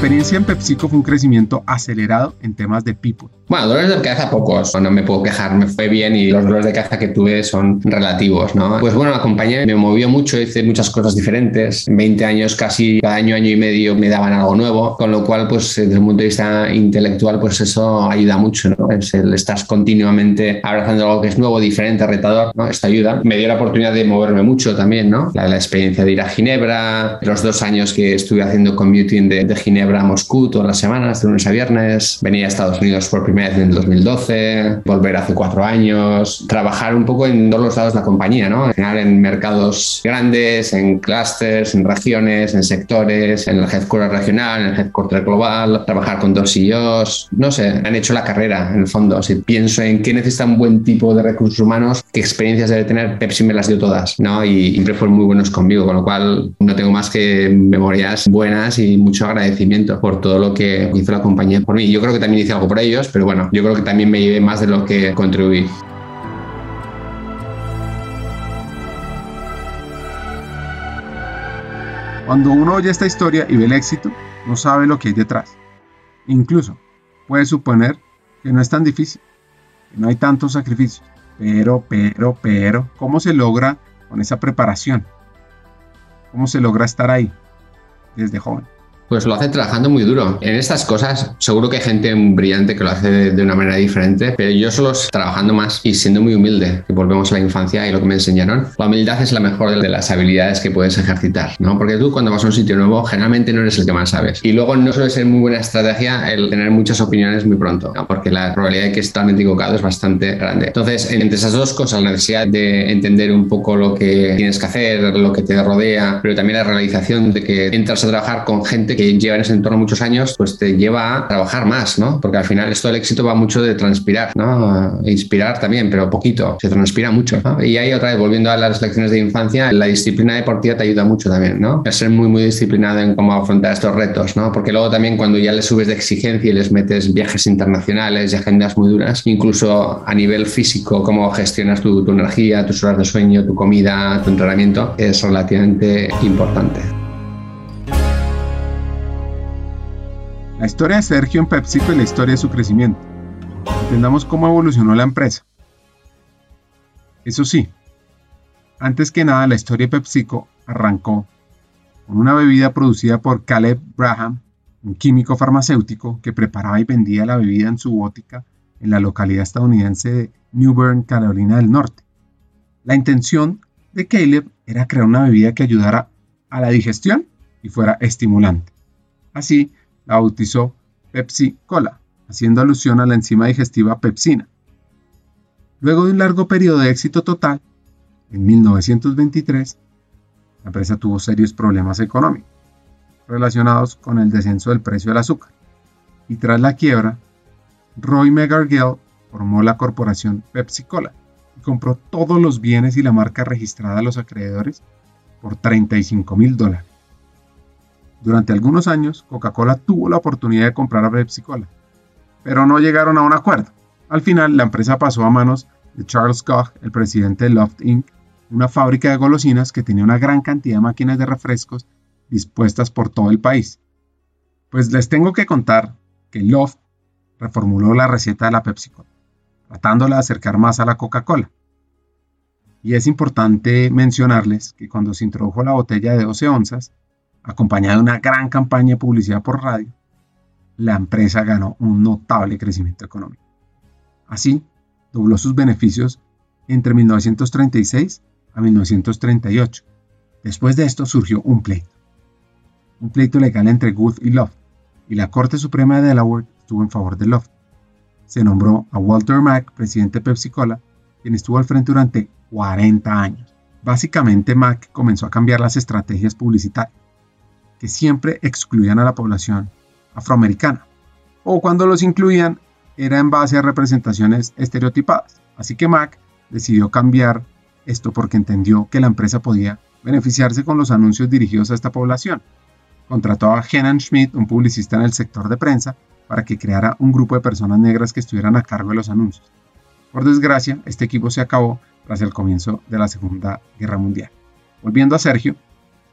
Experiencia en PepsiCo fue un crecimiento acelerado en temas de people. Bueno, dolores de cabeza pocos, no me puedo quejar, me fue bien y los dolores de cabeza que tuve son relativos, ¿no? Pues bueno, la compañía me movió mucho, hice muchas cosas diferentes, 20 años casi, cada año, año y medio me daban algo nuevo, con lo cual, pues desde el punto de vista intelectual, pues eso ayuda mucho, ¿no? Es el estar continuamente abrazando algo que es nuevo, diferente, retador, ¿no? Esto ayuda. Me dio la oportunidad de moverme mucho también, ¿no? La, la experiencia de ir a Ginebra, los dos años que estuve haciendo commuting de, de Ginebra a Moscú todas las semanas, de lunes a viernes, venir a Estados Unidos por primera vez en el 2012, volver hace cuatro años, trabajar un poco en todos los lados de la compañía, ¿no? En mercados grandes, en clusters, en regiones, en sectores, en el headquarter regional, en el headquarter global, trabajar con dos CEOs, no sé, han hecho la carrera en el fondo. Si pienso en qué necesita un buen tipo de recursos humanos, qué experiencias debe tener, Pepsi me las dio todas, ¿no? Y siempre fueron muy buenos conmigo, con lo cual no tengo más que memorias buenas y mucho agradecimiento por todo lo que hizo la compañía por mí. Yo creo que también hice algo por ellos, pero bueno, yo creo que también me llevé más de lo que contribuí. Cuando uno oye esta historia y ve el éxito, no sabe lo que hay detrás. Incluso puede suponer que no es tan difícil, que no hay tantos sacrificios. Pero, pero, pero, ¿cómo se logra con esa preparación? ¿Cómo se logra estar ahí desde joven? Pues lo hace trabajando muy duro. En estas cosas, seguro que hay gente brillante que lo hace de, una manera diferente, pero yo solo trabajando más y siendo muy humilde, que volvemos a la infancia y lo que me enseñaron. La humildad es la mejor de las habilidades que puedes ejercitar, ¿no? Porque tú cuando vas a un sitio nuevo, generalmente no eres el que más sabes. Y luego no suele ser muy buena estrategia el tener muchas opiniones muy pronto, ¿no? porque la probabilidad de que totalmente equivocado es bastante grande. Entonces, entre esas dos cosas, la necesidad de entender un poco lo que tienes que hacer, lo que te rodea, pero también la realización de que entras a trabajar con gente que lleva en ese entorno muchos años, pues te lleva a trabajar más, ¿no? Porque al final esto del éxito va mucho de transpirar, ¿no? inspirar también, pero poquito, se transpira mucho, ¿no? Y ahí otra vez, volviendo a las lecciones de infancia, la disciplina deportiva te ayuda mucho también, ¿no? A ser muy, muy disciplinado en cómo afrontar estos retos, ¿no? Porque luego también cuando ya les subes de exigencia y les metes viajes internacionales y agendas muy duras, incluso a nivel físico, cómo gestionas tu, tu energía, tus horas de sueño, tu comida, tu entrenamiento, es relativamente importante. La historia de Sergio en PepsiCo y la historia de su crecimiento. Entendamos cómo evolucionó la empresa. Eso sí, antes que nada la historia de PepsiCo arrancó con una bebida producida por Caleb Braham, un químico farmacéutico que preparaba y vendía la bebida en su bótica en la localidad estadounidense de New Bern, Carolina del Norte. La intención de Caleb era crear una bebida que ayudara a la digestión y fuera estimulante. Así, la bautizó Pepsi Cola, haciendo alusión a la enzima digestiva pepsina. Luego de un largo periodo de éxito total, en 1923, la empresa tuvo serios problemas económicos relacionados con el descenso del precio del azúcar. Y tras la quiebra, Roy McGargill formó la corporación Pepsi Cola y compró todos los bienes y la marca registrada a los acreedores por 35 mil dólares. Durante algunos años, Coca-Cola tuvo la oportunidad de comprar a Pepsi Cola, pero no llegaron a un acuerdo. Al final, la empresa pasó a manos de Charles Koch, el presidente de Loft Inc., una fábrica de golosinas que tenía una gran cantidad de máquinas de refrescos dispuestas por todo el país. Pues les tengo que contar que Loft reformuló la receta de la Pepsi Cola, tratándola de acercar más a la Coca-Cola. Y es importante mencionarles que cuando se introdujo la botella de 12 onzas, acompañada de una gran campaña de publicidad por radio, la empresa ganó un notable crecimiento económico. Así, dobló sus beneficios entre 1936 a 1938. Después de esto surgió un pleito. Un pleito legal entre Good y Loft, y la Corte Suprema de Delaware estuvo en favor de Loft. Se nombró a Walter Mack presidente de Pepsi Cola, quien estuvo al frente durante 40 años. Básicamente Mack comenzó a cambiar las estrategias publicitarias que siempre excluían a la población afroamericana, o cuando los incluían era en base a representaciones estereotipadas. Así que Mac decidió cambiar esto porque entendió que la empresa podía beneficiarse con los anuncios dirigidos a esta población. Contrató a Henan Schmidt, un publicista en el sector de prensa, para que creara un grupo de personas negras que estuvieran a cargo de los anuncios. Por desgracia, este equipo se acabó tras el comienzo de la Segunda Guerra Mundial. Volviendo a Sergio,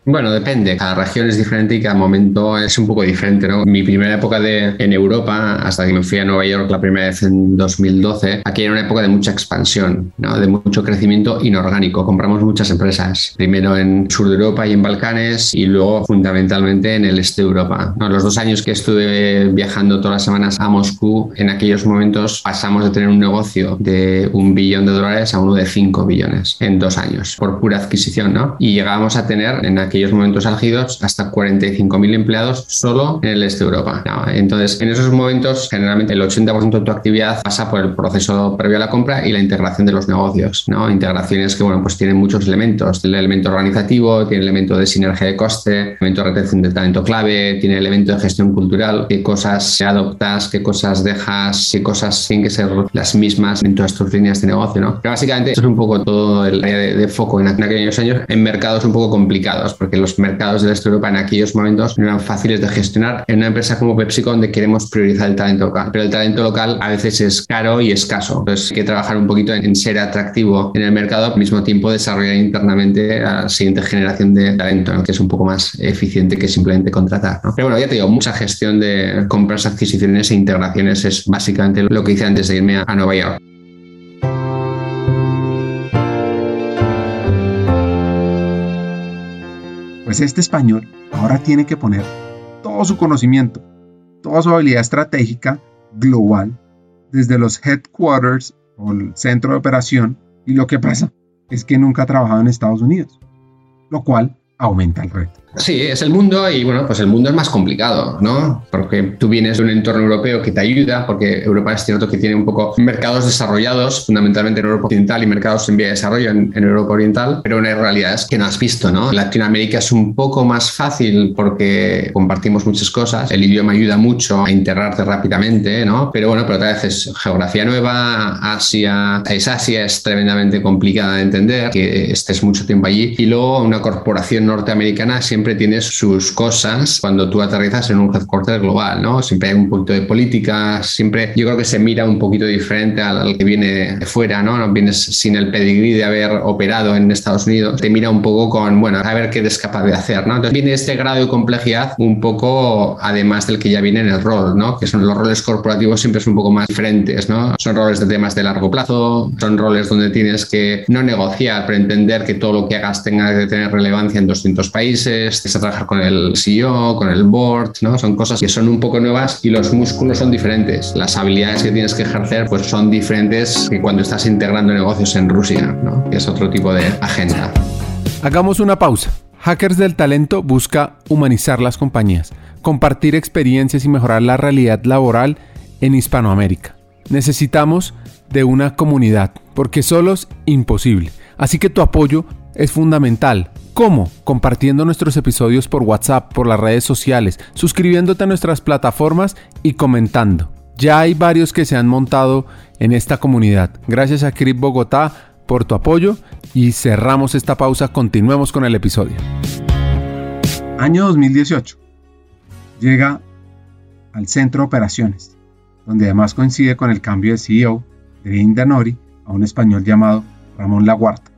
bueno, depende. Cada región es diferente y cada momento es un poco diferente, ¿no? Mi primera época de, en Europa, hasta que me fui a Nueva York la primera vez en 2012, aquí era una época de mucha expansión, ¿no? De mucho crecimiento inorgánico. Compramos muchas empresas, primero en sur de Europa y en Balcanes y luego fundamentalmente en el este de Europa. Los dos años que estuve viajando todas las semanas a Moscú, en aquellos momentos pasamos de tener un negocio de un billón de dólares a uno de cinco billones en dos años, por pura adquisición, ¿no? Y llegábamos a tener en aquel aquellos momentos álgidos hasta 45.000 empleados solo en el este de Europa. Entonces, en esos momentos, generalmente el 80% de tu actividad pasa por el proceso previo a la compra y la integración de los negocios. ¿no? Integraciones que, bueno, pues tienen muchos elementos. Tiene el elemento organizativo, tiene el elemento de sinergia de coste, elemento de retención de talento clave, tiene el elemento de gestión cultural, qué cosas adoptas, qué cosas dejas, qué cosas tienen que ser las mismas en todas tus líneas de negocio. ¿no? Pero básicamente eso es un poco todo el área de, foco en, aquellos años en mercados un poco complicados porque los mercados de este Europa en aquellos momentos no eran fáciles de gestionar en una empresa como PepsiCo donde queremos priorizar el talento local. Pero el talento local a veces es caro y escaso. Entonces hay que trabajar un poquito en, ser atractivo en el mercado, al mismo tiempo desarrollar internamente a la siguiente generación de talento, que es un poco más eficiente que simplemente contratar. Pero bueno, ya te digo, mucha gestión de compras, adquisiciones e integraciones es básicamente lo que hice antes de irme a Nueva York. Pues este español ahora tiene que poner todo su conocimiento, toda su habilidad estratégica global desde los headquarters o el centro de operación y lo que pasa es que nunca ha trabajado en Estados Unidos, lo cual aumenta el reto. Sí, es el mundo y bueno, pues el mundo es más complicado, ¿no? Porque tú vienes de un entorno europeo que te ayuda, porque Europa es cierto que tiene un poco mercados desarrollados, fundamentalmente en Europa Occidental y mercados en vía de desarrollo en, Europa Oriental, pero una realidad es que no has visto, ¿no? Latinoamérica es un poco más fácil porque compartimos muchas cosas, el idioma ayuda mucho a integrarte rápidamente, ¿no? Pero bueno, pero otra vez es geografía nueva, Asia, es Asia, es tremendamente complicada de entender, que estés mucho tiempo allí, y luego una corporación norteamericana siempre tienes sus cosas cuando tú aterrizas en un headquarter global, ¿no? Siempre hay un poquito de política, siempre yo creo que se mira un poquito diferente al, que viene de fuera, ¿no? No vienes sin el pedigrí de haber operado en Estados Unidos, te mira un poco con, bueno, a ver qué eres capaz de hacer, ¿no? Entonces viene este grado de complejidad un poco además del que ya viene en el rol, ¿no? Que son los roles corporativos siempre son un poco más diferentes, ¿no? Son roles de temas de largo plazo, son roles donde tienes que no negociar, pero entender que todo lo que hagas tenga que tener relevancia en 200 países, a trabajar con el CEO, con el board, ¿no? Son cosas que son un poco nuevas y los músculos son diferentes. Las habilidades que tienes que ejercer pues son diferentes que cuando estás integrando negocios en Rusia, ¿no? Que es otro tipo de agenda. Hagamos una pausa. Hackers del Talento busca humanizar las compañías, compartir experiencias y mejorar la realidad laboral en Hispanoamérica. Necesitamos de una comunidad, porque solo es imposible. Así que tu apoyo es fundamental. ¿Cómo? Compartiendo nuestros episodios por WhatsApp, por las redes sociales, suscribiéndote a nuestras plataformas y comentando. Ya hay varios que se han montado en esta comunidad. Gracias a Crip Bogotá por tu apoyo y cerramos esta pausa. Continuemos con el episodio. Año 2018. Llega al centro de operaciones, donde además coincide con el cambio de CEO de Indanori a un español llamado Ramón Laguarta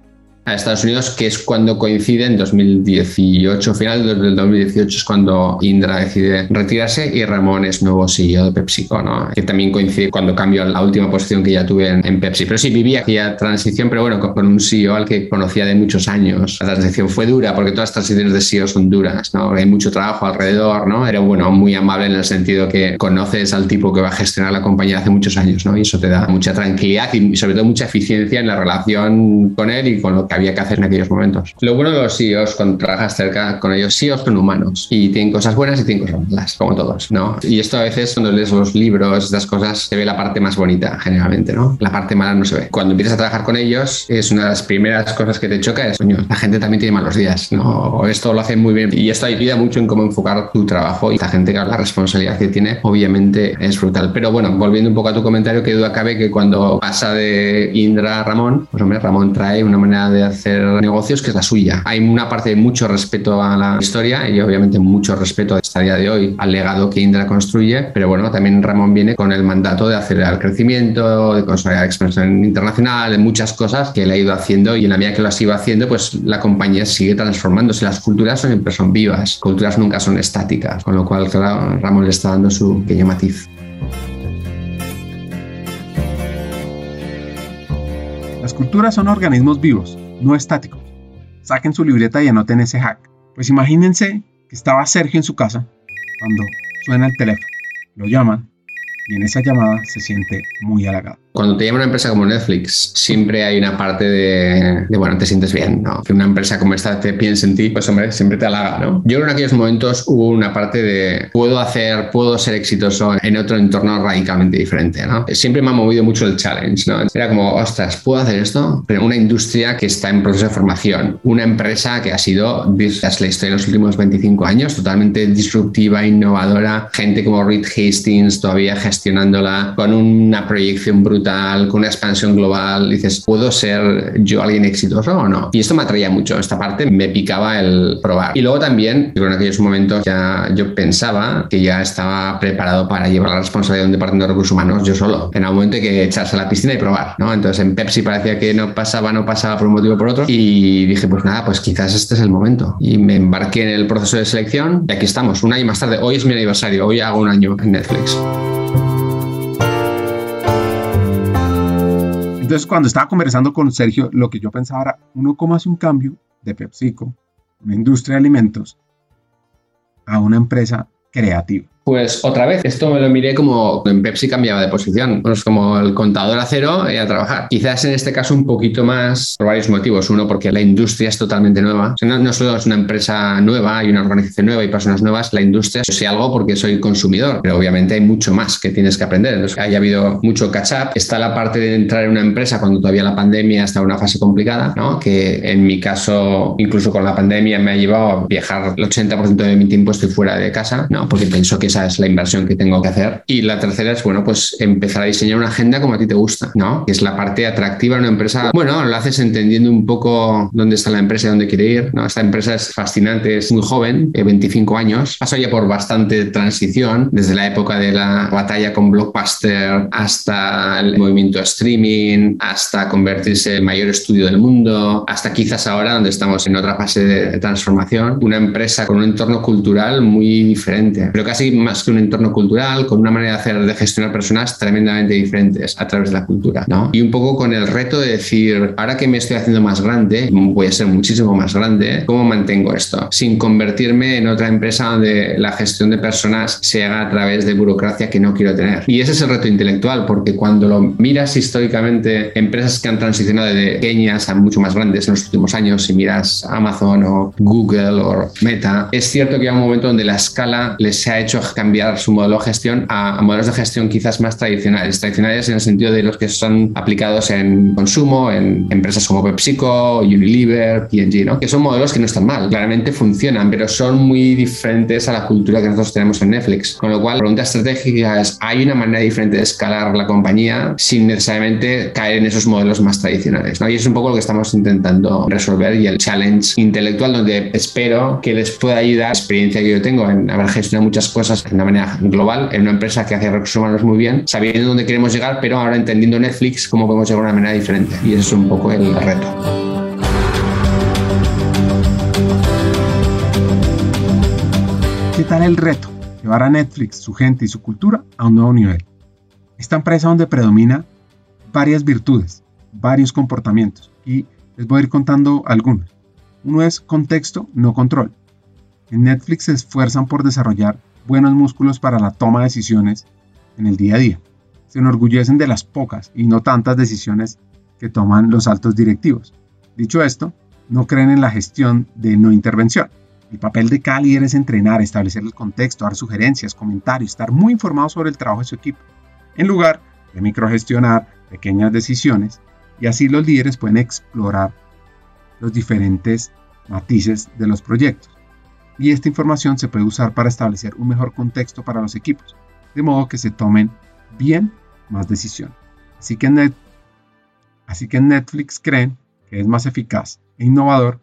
a Estados Unidos, que es cuando coincide en 2018, final del 2018 es cuando Indra decide retirarse y Ramón es nuevo CEO de PepsiCo, ¿no? que también coincide cuando cambio la última posición que ya tuve en, Pepsi. Pero sí vivía aquella transición, pero bueno, con, un CEO al que conocía de muchos años. La transición fue dura porque todas las transiciones de CEO son duras, ¿no? hay mucho trabajo alrededor, ¿no? era bueno, muy amable en el sentido que conoces al tipo que va a gestionar la compañía hace muchos años ¿no? y eso te da mucha tranquilidad y sobre todo mucha eficiencia en la relación con él y con lo que había que hacer en aquellos momentos. Lo bueno de los CEOs cuando trabajas cerca con ellos, CEOs son humanos y tienen cosas buenas y tienen cosas malas, como todos, ¿no? Y esto a veces cuando lees los libros, estas cosas, se ve la parte más bonita generalmente, ¿no? La parte mala no se ve. Cuando empiezas a trabajar con ellos, es una de las primeras cosas que te choca, es, coño, la gente también tiene malos días, ¿no? Esto lo hacen muy bien. Y esto ayuda mucho en cómo enfocar tu trabajo y la gente que la responsabilidad que tiene, obviamente es brutal. Pero bueno, volviendo un poco a tu comentario, que duda cabe que cuando pasa de Indra a Ramón, pues hombre, Ramón trae una manera de hacer negocios que es la suya. Hay una parte de mucho respeto a la historia y obviamente mucho respeto hasta el día de hoy al legado que Indra construye, pero bueno, también Ramón viene con el mandato de acelerar el crecimiento, de consolidar la expansión internacional, de muchas cosas que él ha ido haciendo y en la medida que ha ido haciendo, pues la compañía sigue transformándose. Las culturas siempre son vivas, culturas nunca son estáticas, con lo cual, claro, Ramón le está dando su pequeño matiz. Las culturas son organismos vivos, no estáticos. Saquen su libreta y anoten ese hack. Pues imagínense que estaba Sergio en su casa cuando suena el teléfono. Lo llaman y en esa llamada se siente muy halagado. Cuando te llama una empresa como Netflix, siempre hay una parte de, bueno, te sientes bien, ¿no? Que una empresa como esta te piense en ti, pues hombre, siempre te halaga, ¿no? Yo creo que en aquellos momentos hubo una parte de puedo hacer, puedo ser exitoso en otro entorno radicalmente diferente, ¿no? Siempre me ha movido mucho el challenge, ¿no? Era como, ostras, ¿puedo hacer esto? Pero una industria que está en proceso de formación, una empresa que ha sido, es la historia de los últimos 25 años, totalmente disruptiva, innovadora, gente como Reed Hastings todavía gestionándola con una proyección brutal con una expansión global, dices, ¿puedo ser yo alguien exitoso o no? Y esto me atraía mucho, esta parte me picaba el probar. Y luego también, en aquellos momentos ya yo pensaba que ya estaba preparado para llevar la responsabilidad de un departamento de recursos humanos yo solo. En algún momento hay que echarse a la piscina y probar, ¿no? Entonces en Pepsi parecía que no pasaba, no pasaba por un motivo o por otro y dije, pues nada, pues quizás este es el momento. Y me embarqué en el proceso de selección y aquí estamos, un año más tarde. Hoy es mi aniversario, hoy hago un año en Netflix. Entonces, cuando estaba conversando con Sergio, lo que yo pensaba era, uno cómo hace un cambio de PepsiCo, una industria de alimentos, a una empresa creativa. Pues otra vez, esto me lo miré como en Pepsi cambiaba de posición, como el contador a cero y a trabajar. Quizás en este caso un poquito más por varios motivos. Uno, porque la industria es totalmente nueva. no, solo es una empresa nueva, hay una organización nueva y personas nuevas, la industria, yo sé algo porque soy consumidor, pero obviamente hay mucho más que tienes que aprender. Entonces, haya habido mucho catch-up. Está la parte de entrar en una empresa cuando todavía la pandemia está en una fase complicada, ¿no? que en mi caso, incluso con la pandemia, me ha llevado a viajar el 80% de mi tiempo estoy fuera de casa, ¿no? porque pienso que esa es la inversión que tengo que hacer. Y la tercera es, bueno, pues empezar a diseñar una agenda como a ti te gusta, ¿no? Que es la parte atractiva de una empresa. Bueno, lo haces entendiendo un poco dónde está la empresa y dónde quiere ir, ¿no? Esta empresa es fascinante, es muy joven, 25 eh, años, pasó ya por bastante transición, desde la época de la batalla con Blockbuster hasta el movimiento streaming, hasta convertirse en mayor estudio del mundo, hasta quizás ahora donde estamos en otra fase de transformación, una empresa con un entorno cultural muy diferente, pero casi más que un entorno cultural, con una manera de hacer, de gestionar personas tremendamente diferentes a través de la cultura, ¿no? Y un poco con el reto de decir, ahora que me estoy haciendo más grande, voy a ser muchísimo más grande, ¿cómo mantengo esto? Sin convertirme en otra empresa donde la gestión de personas se haga a través de burocracia que no quiero tener. Y ese es el reto intelectual, porque cuando lo miras históricamente, empresas que han transicionado de pequeñas a mucho más grandes en los últimos años, si miras Amazon o Google o Meta, es cierto que hay un momento donde la escala les ha hecho cambiar su modelo de gestión a, modelos de gestión quizás más tradicionales, tradicionales en el sentido de los que son aplicados en consumo, en empresas como PepsiCo, Unilever, P&G, ¿no? que son modelos que no están mal, claramente funcionan, pero son muy diferentes a la cultura que nosotros tenemos en Netflix. Con lo cual, la pregunta estratégica es, ¿hay una manera diferente de escalar la compañía sin necesariamente caer en esos modelos más tradicionales? ¿no? Y es un poco lo que estamos intentando resolver y el challenge intelectual donde espero que les pueda ayudar la experiencia que yo tengo en haber gestionado muchas cosas de una manera global en una empresa que hace recursos humanos muy bien, sabiendo dónde queremos llegar, pero ahora entendiendo Netflix cómo podemos llegar de una manera diferente. Y ese es un poco el reto. ¿Qué tal el reto? Llevar a Netflix, su gente y su cultura a un nuevo nivel. Esta empresa donde predomina varias virtudes, varios comportamientos y les voy a ir contando algunos. Uno es contexto, no control. En Netflix se esfuerzan por desarrollar buenos músculos para la toma de decisiones en el día a día. Se enorgullecen de las pocas y no tantas decisiones que toman los altos directivos. Dicho esto, no creen en la gestión de no intervención. El papel de cada líder es entrenar, establecer el contexto, dar sugerencias, comentarios, estar muy informado sobre el trabajo de su equipo, en lugar de microgestionar pequeñas decisiones, y así los líderes pueden explorar los diferentes matices de los proyectos. Y esta información se puede usar para establecer un mejor contexto para los equipos, de modo que se tomen bien más decisiones. Así que en, Así que Netflix creen que es más eficaz e innovador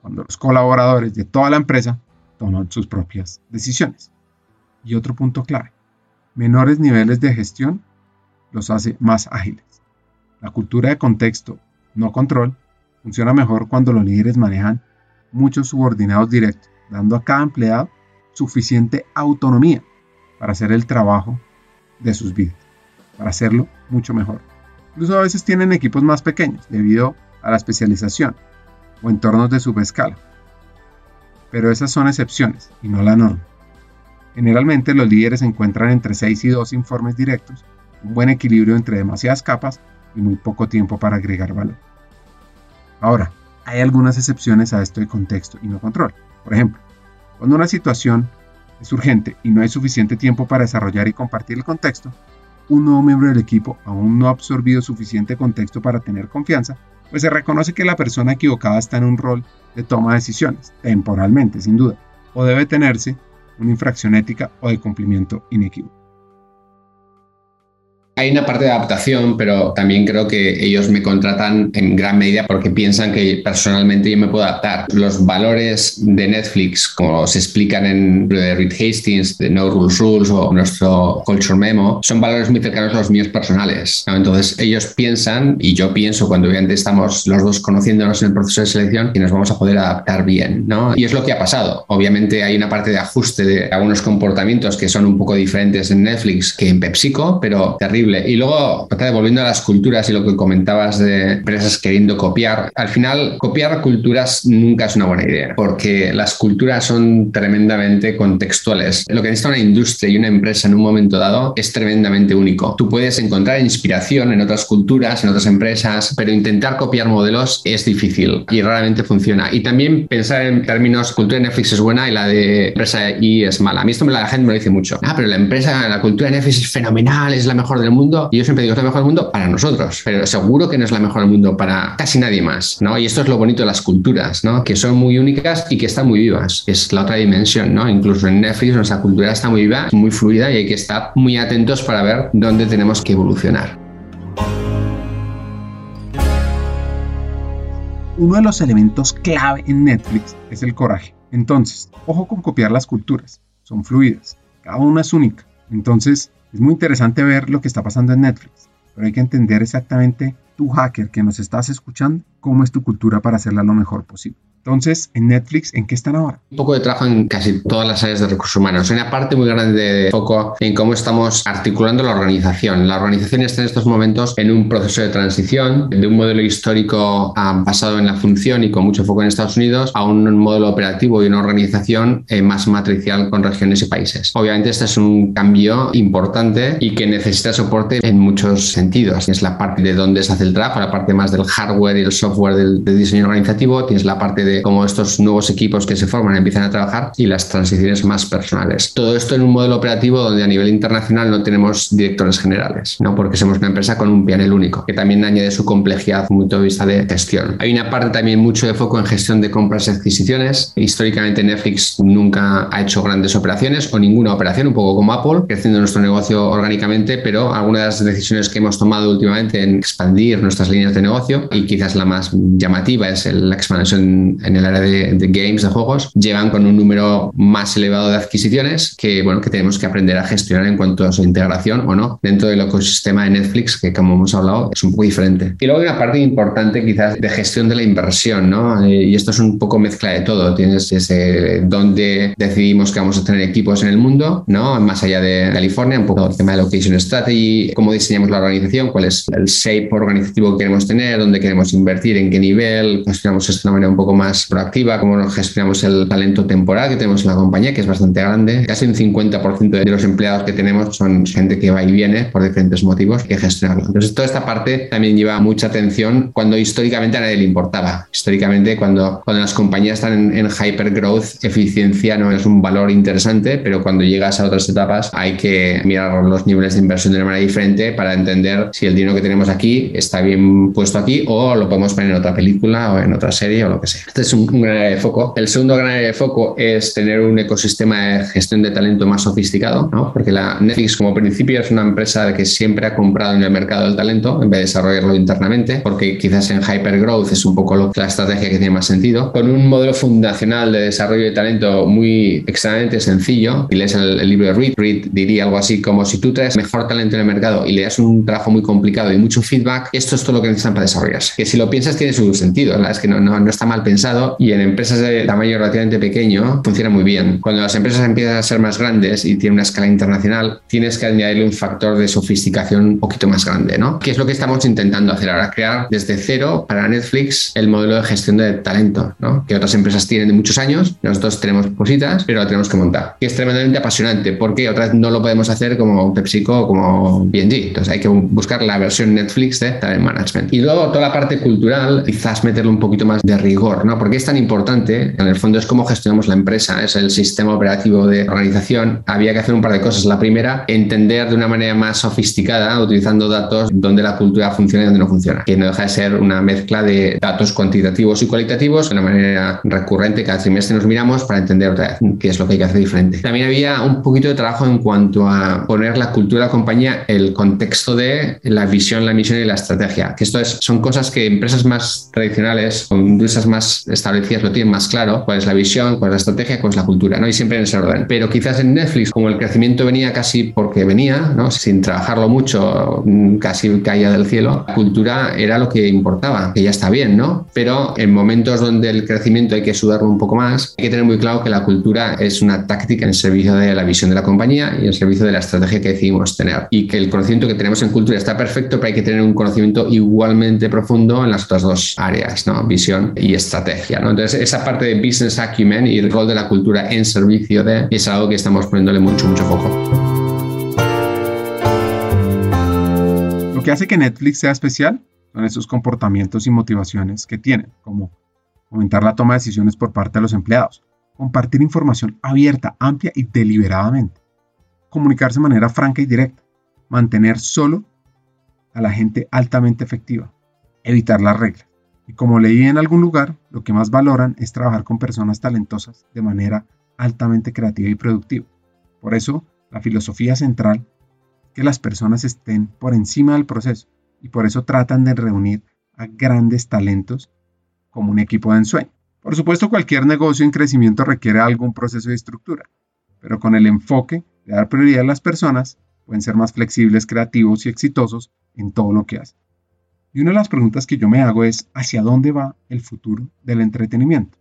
cuando los colaboradores de toda la empresa toman sus propias decisiones. Y otro punto clave, menores niveles de gestión los hace más ágiles. La cultura de contexto, no control, funciona mejor cuando los líderes manejan muchos subordinados directos, dando a cada empleado suficiente autonomía para hacer el trabajo de sus vidas, para hacerlo mucho mejor. Incluso a veces tienen equipos más pequeños debido a la especialización o entornos de subescala. Pero esas son excepciones y no la norma. Generalmente los líderes encuentran entre 6 y 2 informes directos, un buen equilibrio entre demasiadas capas y muy poco tiempo para agregar valor. Ahora, hay algunas excepciones a esto de contexto y no control. Por ejemplo, cuando una situación es urgente y no hay suficiente tiempo para desarrollar y compartir el contexto, un nuevo miembro del equipo aún no ha absorbido suficiente contexto para tener confianza, pues se reconoce que la persona equivocada está en un rol de toma de decisiones, temporalmente sin duda, o debe tenerse una infracción ética o de cumplimiento inequívoco. Hay una parte de adaptación, pero también creo que ellos me contratan en gran medida porque piensan que personalmente yo me puedo adaptar. Los valores de Netflix, como se explican en de Reed Hastings, de No Rules Rules o nuestro Culture Memo, son valores muy cercanos a los míos personales. Entonces ellos piensan, y yo pienso cuando obviamente estamos los dos conociéndonos en el proceso de selección, que nos vamos a poder adaptar bien. ¿no? Y es lo que ha pasado. Obviamente hay una parte de ajuste de algunos comportamientos que son un poco diferentes en Netflix que en PepsiCo, pero terrible y luego, volviendo a las culturas y lo que comentabas de empresas queriendo copiar, al final copiar culturas nunca es una buena idea, porque las culturas son tremendamente contextuales. Lo que necesita una industria y una empresa en un momento dado es tremendamente único. Tú puedes encontrar inspiración en otras culturas, en otras empresas, pero intentar copiar modelos es difícil y raramente funciona. Y también pensar en términos, cultura de Netflix es buena y la de empresa Y es mala. A mí esto la gente me lo dice mucho. Ah, pero la empresa, la cultura de Netflix es fenomenal, es la mejor del mundo mundo, y yo siempre digo, es la mejor del mundo para nosotros, pero seguro que no es la mejor del mundo para casi nadie más, ¿no? Y esto es lo bonito de las culturas, ¿no? Que son muy únicas y que están muy vivas. Es la otra dimensión, ¿no? Incluso en Netflix nuestra cultura está muy viva, muy fluida y hay que estar muy atentos para ver dónde tenemos que evolucionar. Uno de los elementos clave en Netflix es el coraje. Entonces, ojo con copiar las culturas. Son fluidas. Cada una es única. Entonces, es muy interesante ver lo que está pasando en Netflix, pero hay que entender exactamente tu hacker que nos estás escuchando, cómo es tu cultura para hacerla lo mejor posible. Entonces, en Netflix, ¿en qué están ahora? Un poco de trabajo en casi todas las áreas de recursos humanos. Hay una parte muy grande de foco en cómo estamos articulando la organización. La organización está en estos momentos en un proceso de transición de un modelo histórico ah, basado en la función y con mucho foco en Estados Unidos a un modelo operativo y una organización eh, más matricial con regiones y países. Obviamente, este es un cambio importante y que necesita soporte en muchos sentidos. Es la parte de dónde se hace el trabajo, la parte más del hardware y el software del, del diseño organizativo, tienes la parte de cómo estos nuevos equipos que se forman empiezan a trabajar y las transiciones más personales. Todo esto en un modelo operativo donde a nivel internacional no tenemos directores generales, ¿no? porque somos una empresa con un panel único, que también añade su complejidad desde punto de vista de gestión. Hay una parte también mucho de foco en gestión de compras y adquisiciones. Históricamente Netflix nunca ha hecho grandes operaciones o ninguna operación, un poco como Apple, creciendo nuestro negocio orgánicamente, pero algunas de las decisiones que hemos tomado últimamente en expandir nuestras líneas de negocio y quizás la más llamativa es la expansión en el área de, games, de juegos, llevan con un número más elevado de adquisiciones que, bueno, que tenemos que aprender a gestionar en cuanto a su integración o no dentro del ecosistema de Netflix, que como hemos hablado es un poco diferente. Y luego hay una parte importante quizás de gestión de la inversión, ¿no? Eh, y esto es un poco mezcla de todo. Tienes ese dónde decidimos que vamos a tener equipos en el mundo, ¿no? Más allá de California, un poco el tema de location strategy, cómo diseñamos la organización, cuál es el shape organizativo organizativo que queremos tener, dónde queremos invertir, en qué nivel, gestionamos esto de una manera un poco más proactiva, cómo nos gestionamos el talento temporal que tenemos en la compañía, que es bastante grande. Casi un 50% de los empleados que tenemos son gente que va y viene por diferentes motivos, que gestionarlo. Entonces, toda esta parte también lleva mucha atención cuando históricamente a nadie le importaba. Históricamente, cuando, cuando las compañías están en, en hyper growth, eficiencia no es un valor interesante, pero cuando llegas a otras etapas hay que mirar los niveles de inversión de una manera diferente para entender si el dinero que tenemos aquí está bien puesto aquí o lo podemos poner en otra película o en otra serie o lo que sea. Este es un, gran área de foco. El segundo gran área de foco es tener un ecosistema de gestión de talento más sofisticado, ¿no? porque la Netflix como principio es una empresa que siempre ha comprado en el mercado del talento en vez de desarrollarlo internamente, porque quizás en hypergrowth es un poco la estrategia que tiene más sentido. Con un modelo fundacional de desarrollo de talento muy extremadamente sencillo, y lees el, el libro de Reed, Reed diría algo así como si tú traes mejor talento en el mercado y le das un trabajo muy complicado y mucho feedback, esto es todo lo que necesitan para desarrollarse. Que si lo piensas tiene su sentido, ¿verdad? es que no, no, no está mal pensado y en empresas de tamaño relativamente pequeño funciona muy bien. Cuando las empresas empiezan a ser más grandes y tienen una escala internacional, tienes que añadirle un factor de sofisticación un poquito más grande, ¿no? Que es lo que estamos intentando hacer ahora, crear desde cero para Netflix el modelo de gestión de talento, ¿no? Que otras empresas tienen de muchos años, nosotros tenemos cositas, pero lo tenemos que montar. Que es tremendamente apasionante porque otras no lo podemos hacer como PepsiCo o como B&G. Entonces hay que buscar la versión Netflix de Talent Management. Y luego toda la parte cultural, quizás meterle un poquito más de rigor, ¿no? Porque es tan importante, en el fondo es cómo gestionamos la empresa, es el sistema operativo de organización. Había que hacer un par de cosas. La primera, entender de una manera más sofisticada, utilizando datos donde la cultura funciona y donde no funciona, que no deja de ser una mezcla de datos cuantitativos y cualitativos de una manera recurrente. Cada trimestre nos miramos para entender otra vez qué es lo que hay que hacer diferente. También había un poquito de trabajo en cuanto a poner la cultura de la compañía, el contexto de la visión, la misión y la estrategia, que esto es, son cosas que empresas más tradicionales o empresas más establecidas lo tienen más claro, cuál es la visión, cuál es la estrategia, cuál es la cultura, ¿no? Y siempre en ese orden. Pero quizás en Netflix, como el crecimiento venía casi porque venía, ¿no? Sin trabajarlo mucho, casi caía del cielo, la cultura era lo que importaba, que ya está bien, ¿no? Pero en momentos donde el crecimiento hay que sudarlo un poco más, hay que tener muy claro que la cultura es una táctica en servicio de la visión de la compañía y en servicio de la estrategia que decidimos tener. Y que el conocimiento que tenemos en cultura está perfecto, pero hay que tener un conocimiento igualmente profundo en las otras dos áreas, ¿no? Visión y estrategia, ¿no? Entonces, esa parte de business acumen y el rol de la cultura en servicio de es algo que estamos poniéndole mucho, mucho foco. Lo que hace que Netflix sea especial son esos comportamientos y motivaciones que tienen, como aumentar la toma de decisiones por parte de los empleados, compartir información abierta, amplia y deliberadamente, comunicarse de manera franca y directa, mantener solo a la gente altamente efectiva, evitar las reglas. Y como leí en algún lugar, lo que más valoran es trabajar con personas talentosas de manera altamente creativa y productiva. Por eso, la filosofía central es que las personas estén por encima del proceso y por eso tratan de reunir a grandes talentos como un equipo de ensueño. Por supuesto, cualquier negocio en crecimiento requiere algún proceso de estructura, pero con el enfoque de dar prioridad a las personas, pueden ser más flexibles, creativos y exitosos en todo lo que hacen. Y una de las preguntas que yo me hago es, ¿hacia dónde va el futuro del entretenimiento?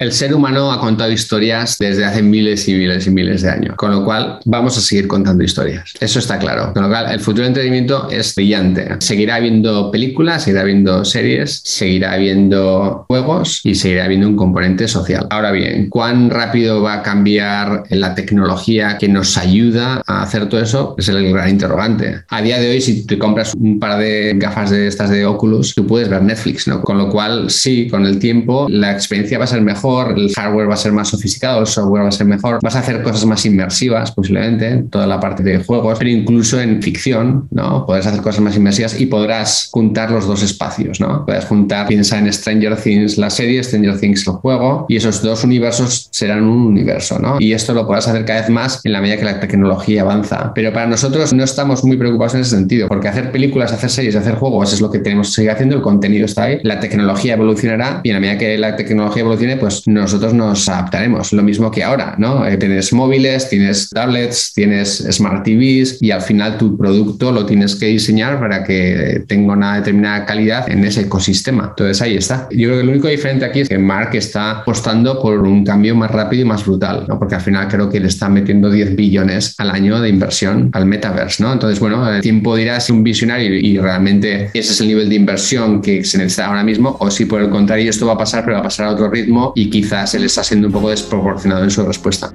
El ser humano ha contado historias desde hace miles y miles y miles de años, con lo cual vamos a seguir contando historias. Eso está claro. Con lo cual, el futuro del entretenimiento es brillante. Seguirá habiendo películas, seguirá habiendo series, seguirá habiendo juegos y seguirá habiendo un componente social. Ahora bien, ¿cuán rápido va a cambiar la tecnología que nos ayuda a hacer todo eso? Es el gran interrogante. A día de hoy, si te compras un par de gafas de estas de Oculus, tú puedes ver Netflix, ¿no? Con lo cual, sí, con el tiempo la experiencia va a ser mejor el hardware va a ser más sofisticado, el software va a ser mejor, vas a hacer cosas más inmersivas posiblemente, toda la parte de juegos, pero incluso en ficción, ¿no? Podrás hacer cosas más inmersivas y podrás juntar los dos espacios, ¿no? Puedes juntar, piensa en Stranger Things, la serie, Stranger Things, el juego, y esos dos universos serán un universo, ¿no? Y esto lo podrás hacer cada vez más en la medida que la tecnología avanza. Pero para nosotros no estamos muy preocupados en ese sentido, porque hacer películas, hacer series, hacer juegos es lo que tenemos que seguir haciendo, el contenido está ahí, la tecnología evolucionará y en la medida que la tecnología evolucione, pues nosotros nos adaptaremos. Lo mismo que ahora, ¿no? Eh, tienes móviles, tienes tablets, tienes smart TVs y al final tu producto lo tienes que diseñar para que tenga una determinada calidad en ese ecosistema. Entonces ahí está. Yo creo que lo único diferente aquí es que Mark está apostando por un cambio más rápido y más brutal, ¿no? Porque al final creo que le está metiendo 10 billones al año de inversión al metaverse, ¿no? Entonces, bueno, el tiempo dirá si un visionario y realmente ese es el nivel de inversión que se necesita ahora mismo o si por el contrario esto va a pasar, pero va a pasar a otro ritmo y quizás él está siendo un poco desproporcionado en su respuesta.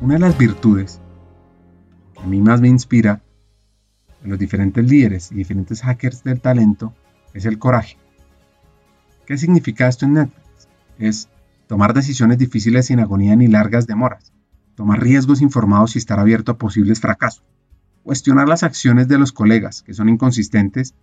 Una de las virtudes que a mí más me inspira en los diferentes líderes y diferentes hackers del talento es el coraje. ¿Qué significa esto en Netflix? Es tomar decisiones difíciles sin agonía ni largas demoras, tomar riesgos informados y estar abierto a posibles fracasos, cuestionar las acciones de los colegas que son inconsistentes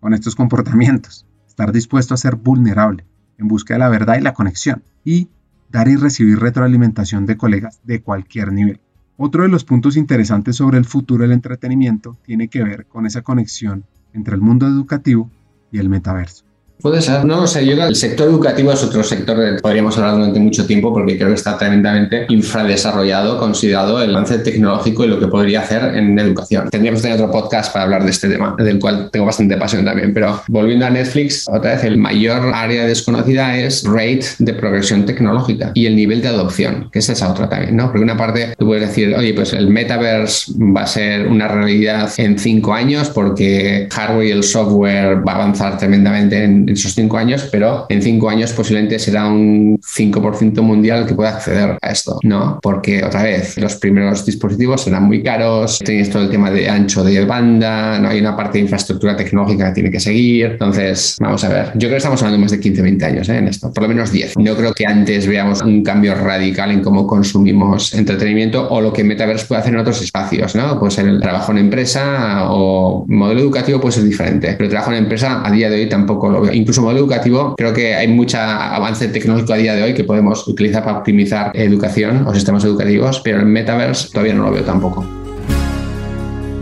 con estos comportamientos, estar dispuesto a ser vulnerable en busca de la verdad y la conexión, y dar y recibir retroalimentación de colegas de cualquier nivel. Otro de los puntos interesantes sobre el futuro del entretenimiento tiene que ver con esa conexión entre el mundo educativo y el metaverso. Puede ser, no lo sé. Yo el sector educativo es otro sector que podríamos hablar durante mucho tiempo porque creo que está tremendamente infradesarrollado, considerado el avance tecnológico y lo que podría hacer en educación. Tendríamos que tener otro podcast para hablar de este tema, del cual tengo bastante pasión también. Pero volviendo a Netflix, otra vez, el mayor área desconocida es rate de progresión tecnológica y el nivel de adopción, que es esa otra también, ¿no? Porque una parte tú puedes decir, oye, pues el metaverse va a ser una realidad en cinco años porque hardware y el software va a avanzar tremendamente en en esos cinco años, pero en cinco años posiblemente será un 5% mundial que pueda acceder a esto, ¿no? Porque otra vez, los primeros dispositivos serán muy caros, tenéis todo el tema de ancho de banda, no hay una parte de infraestructura tecnológica que tiene que seguir. Entonces, vamos a ver, yo creo que estamos hablando más de 15, 20 años ¿eh? en esto, por lo menos 10. No creo que antes veamos un cambio radical en cómo consumimos entretenimiento o lo que Metaverse puede hacer en otros espacios, ¿no? Pues el trabajo en empresa o modelo educativo puede ser diferente, pero el trabajo en empresa a día de hoy tampoco lo veo incluso modelo educativo, creo que hay mucho avance tecnológico a día de hoy que podemos utilizar para optimizar educación o sistemas educativos, pero el metaverse todavía no lo veo tampoco.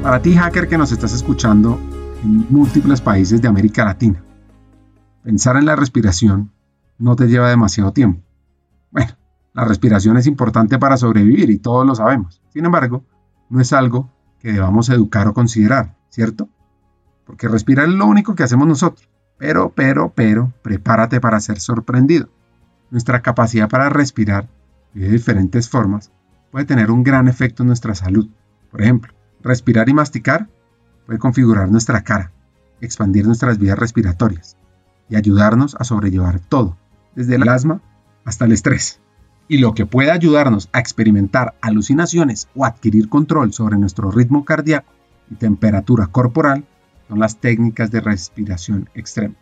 Para ti, hacker que nos estás escuchando en múltiples países de América Latina, pensar en la respiración no te lleva demasiado tiempo. Bueno, la respiración es importante para sobrevivir y todos lo sabemos. Sin embargo, no es algo que debamos educar o considerar, ¿cierto? Porque respirar es lo único que hacemos nosotros. Pero, pero, pero, prepárate para ser sorprendido. Nuestra capacidad para respirar de diferentes formas puede tener un gran efecto en nuestra salud. Por ejemplo, respirar y masticar puede configurar nuestra cara, expandir nuestras vías respiratorias y ayudarnos a sobrellevar todo, desde el asma hasta el estrés. Y lo que puede ayudarnos a experimentar alucinaciones o adquirir control sobre nuestro ritmo cardíaco y temperatura corporal son las técnicas de respiración extrema.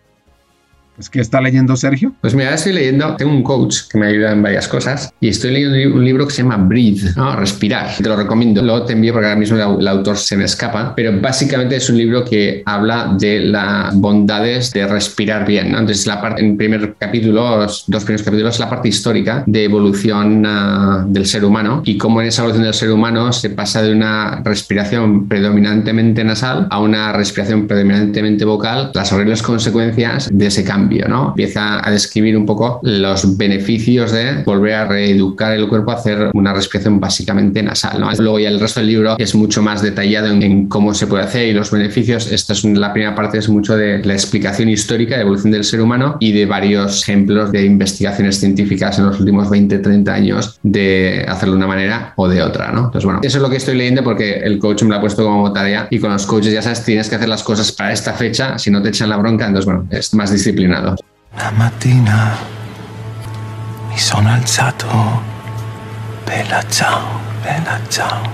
Pues, ¿qué está leyendo Sergio? Pues mira, estoy leyendo, tengo un coach que me ayuda en varias cosas y estoy leyendo un libro que se llama Breathe, ¿no? Respirar. Te lo recomiendo. Luego te envío porque ahora mismo el autor se me escapa, pero básicamente es un libro que habla de las bondades de respirar bien, ¿no? Entonces, la parte, en primer capítulo, los dos primeros capítulos, la parte histórica de evolución uh, del ser humano y cómo en esa evolución del ser humano se pasa de una respiración predominantemente nasal a una respiración predominantemente vocal, las horribles consecuencias de ese cambio ¿no? Empieza a describir un poco los beneficios de volver a reeducar el cuerpo a hacer una respiración básicamente nasal, ¿no? Luego ya el resto del libro es mucho más detallado en, cómo se puede hacer y los beneficios. Esta es la primera parte, es mucho de la explicación histórica de evolución del ser humano y de varios ejemplos de investigaciones científicas en los últimos 20, 30 años de hacerlo de una manera o de otra, ¿no? Entonces, bueno, eso es lo que estoy leyendo porque el coach me lo ha pueto como tarea y con los coaches ya sabes, tienes que hacer las cosas para esta fecha, si no te echan la bronca, entonces, bueno, es más disciplina una mattina mi sono alzato, bella ciao, bella ciao.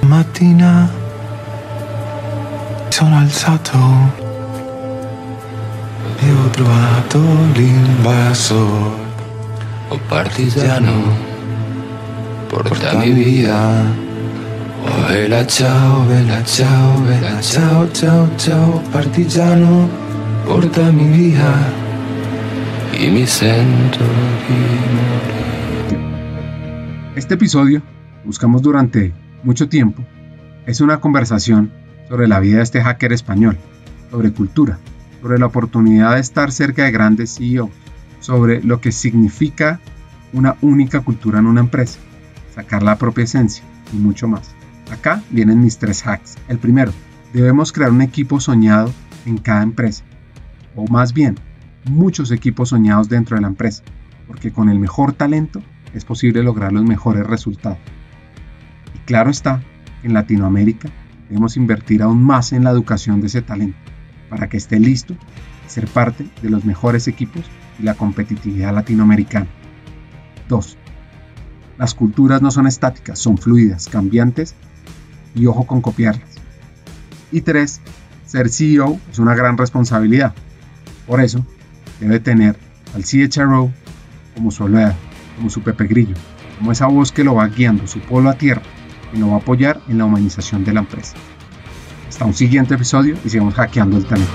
Una mattina mi sono alzato e ho trovato l'invasor. Oh partigiano, portami via. Oh bella ciao, bella ciao, bella ciao, ciao, ciao, partigiano. Porta mi vida y mi centro Este episodio buscamos durante mucho tiempo es una conversación sobre la vida de este hacker español, sobre cultura, sobre la oportunidad de estar cerca de grandes CEOs, sobre lo que significa una única cultura en una empresa, sacar la propia esencia y mucho más. Acá vienen mis tres hacks. El primero, debemos crear un equipo soñado en cada empresa, o más bien, muchos equipos soñados dentro de la empresa, porque con el mejor talento es posible lograr los mejores resultados. Y claro está, en Latinoamérica debemos invertir aún más en la educación de ese talento, para que esté listo ser parte de los mejores equipos y la competitividad latinoamericana. 2. Las culturas no son estáticas, son fluidas, cambiantes y ojo con copiarlas. Y 3. Ser CEO es una gran responsabilidad. Por eso, debe tener al CHRO como su oleada, como su Pepe Grillo, como esa voz que lo va guiando su polo a tierra y lo va a apoyar en la humanización de la empresa. Hasta un siguiente episodio y sigamos hackeando el talento.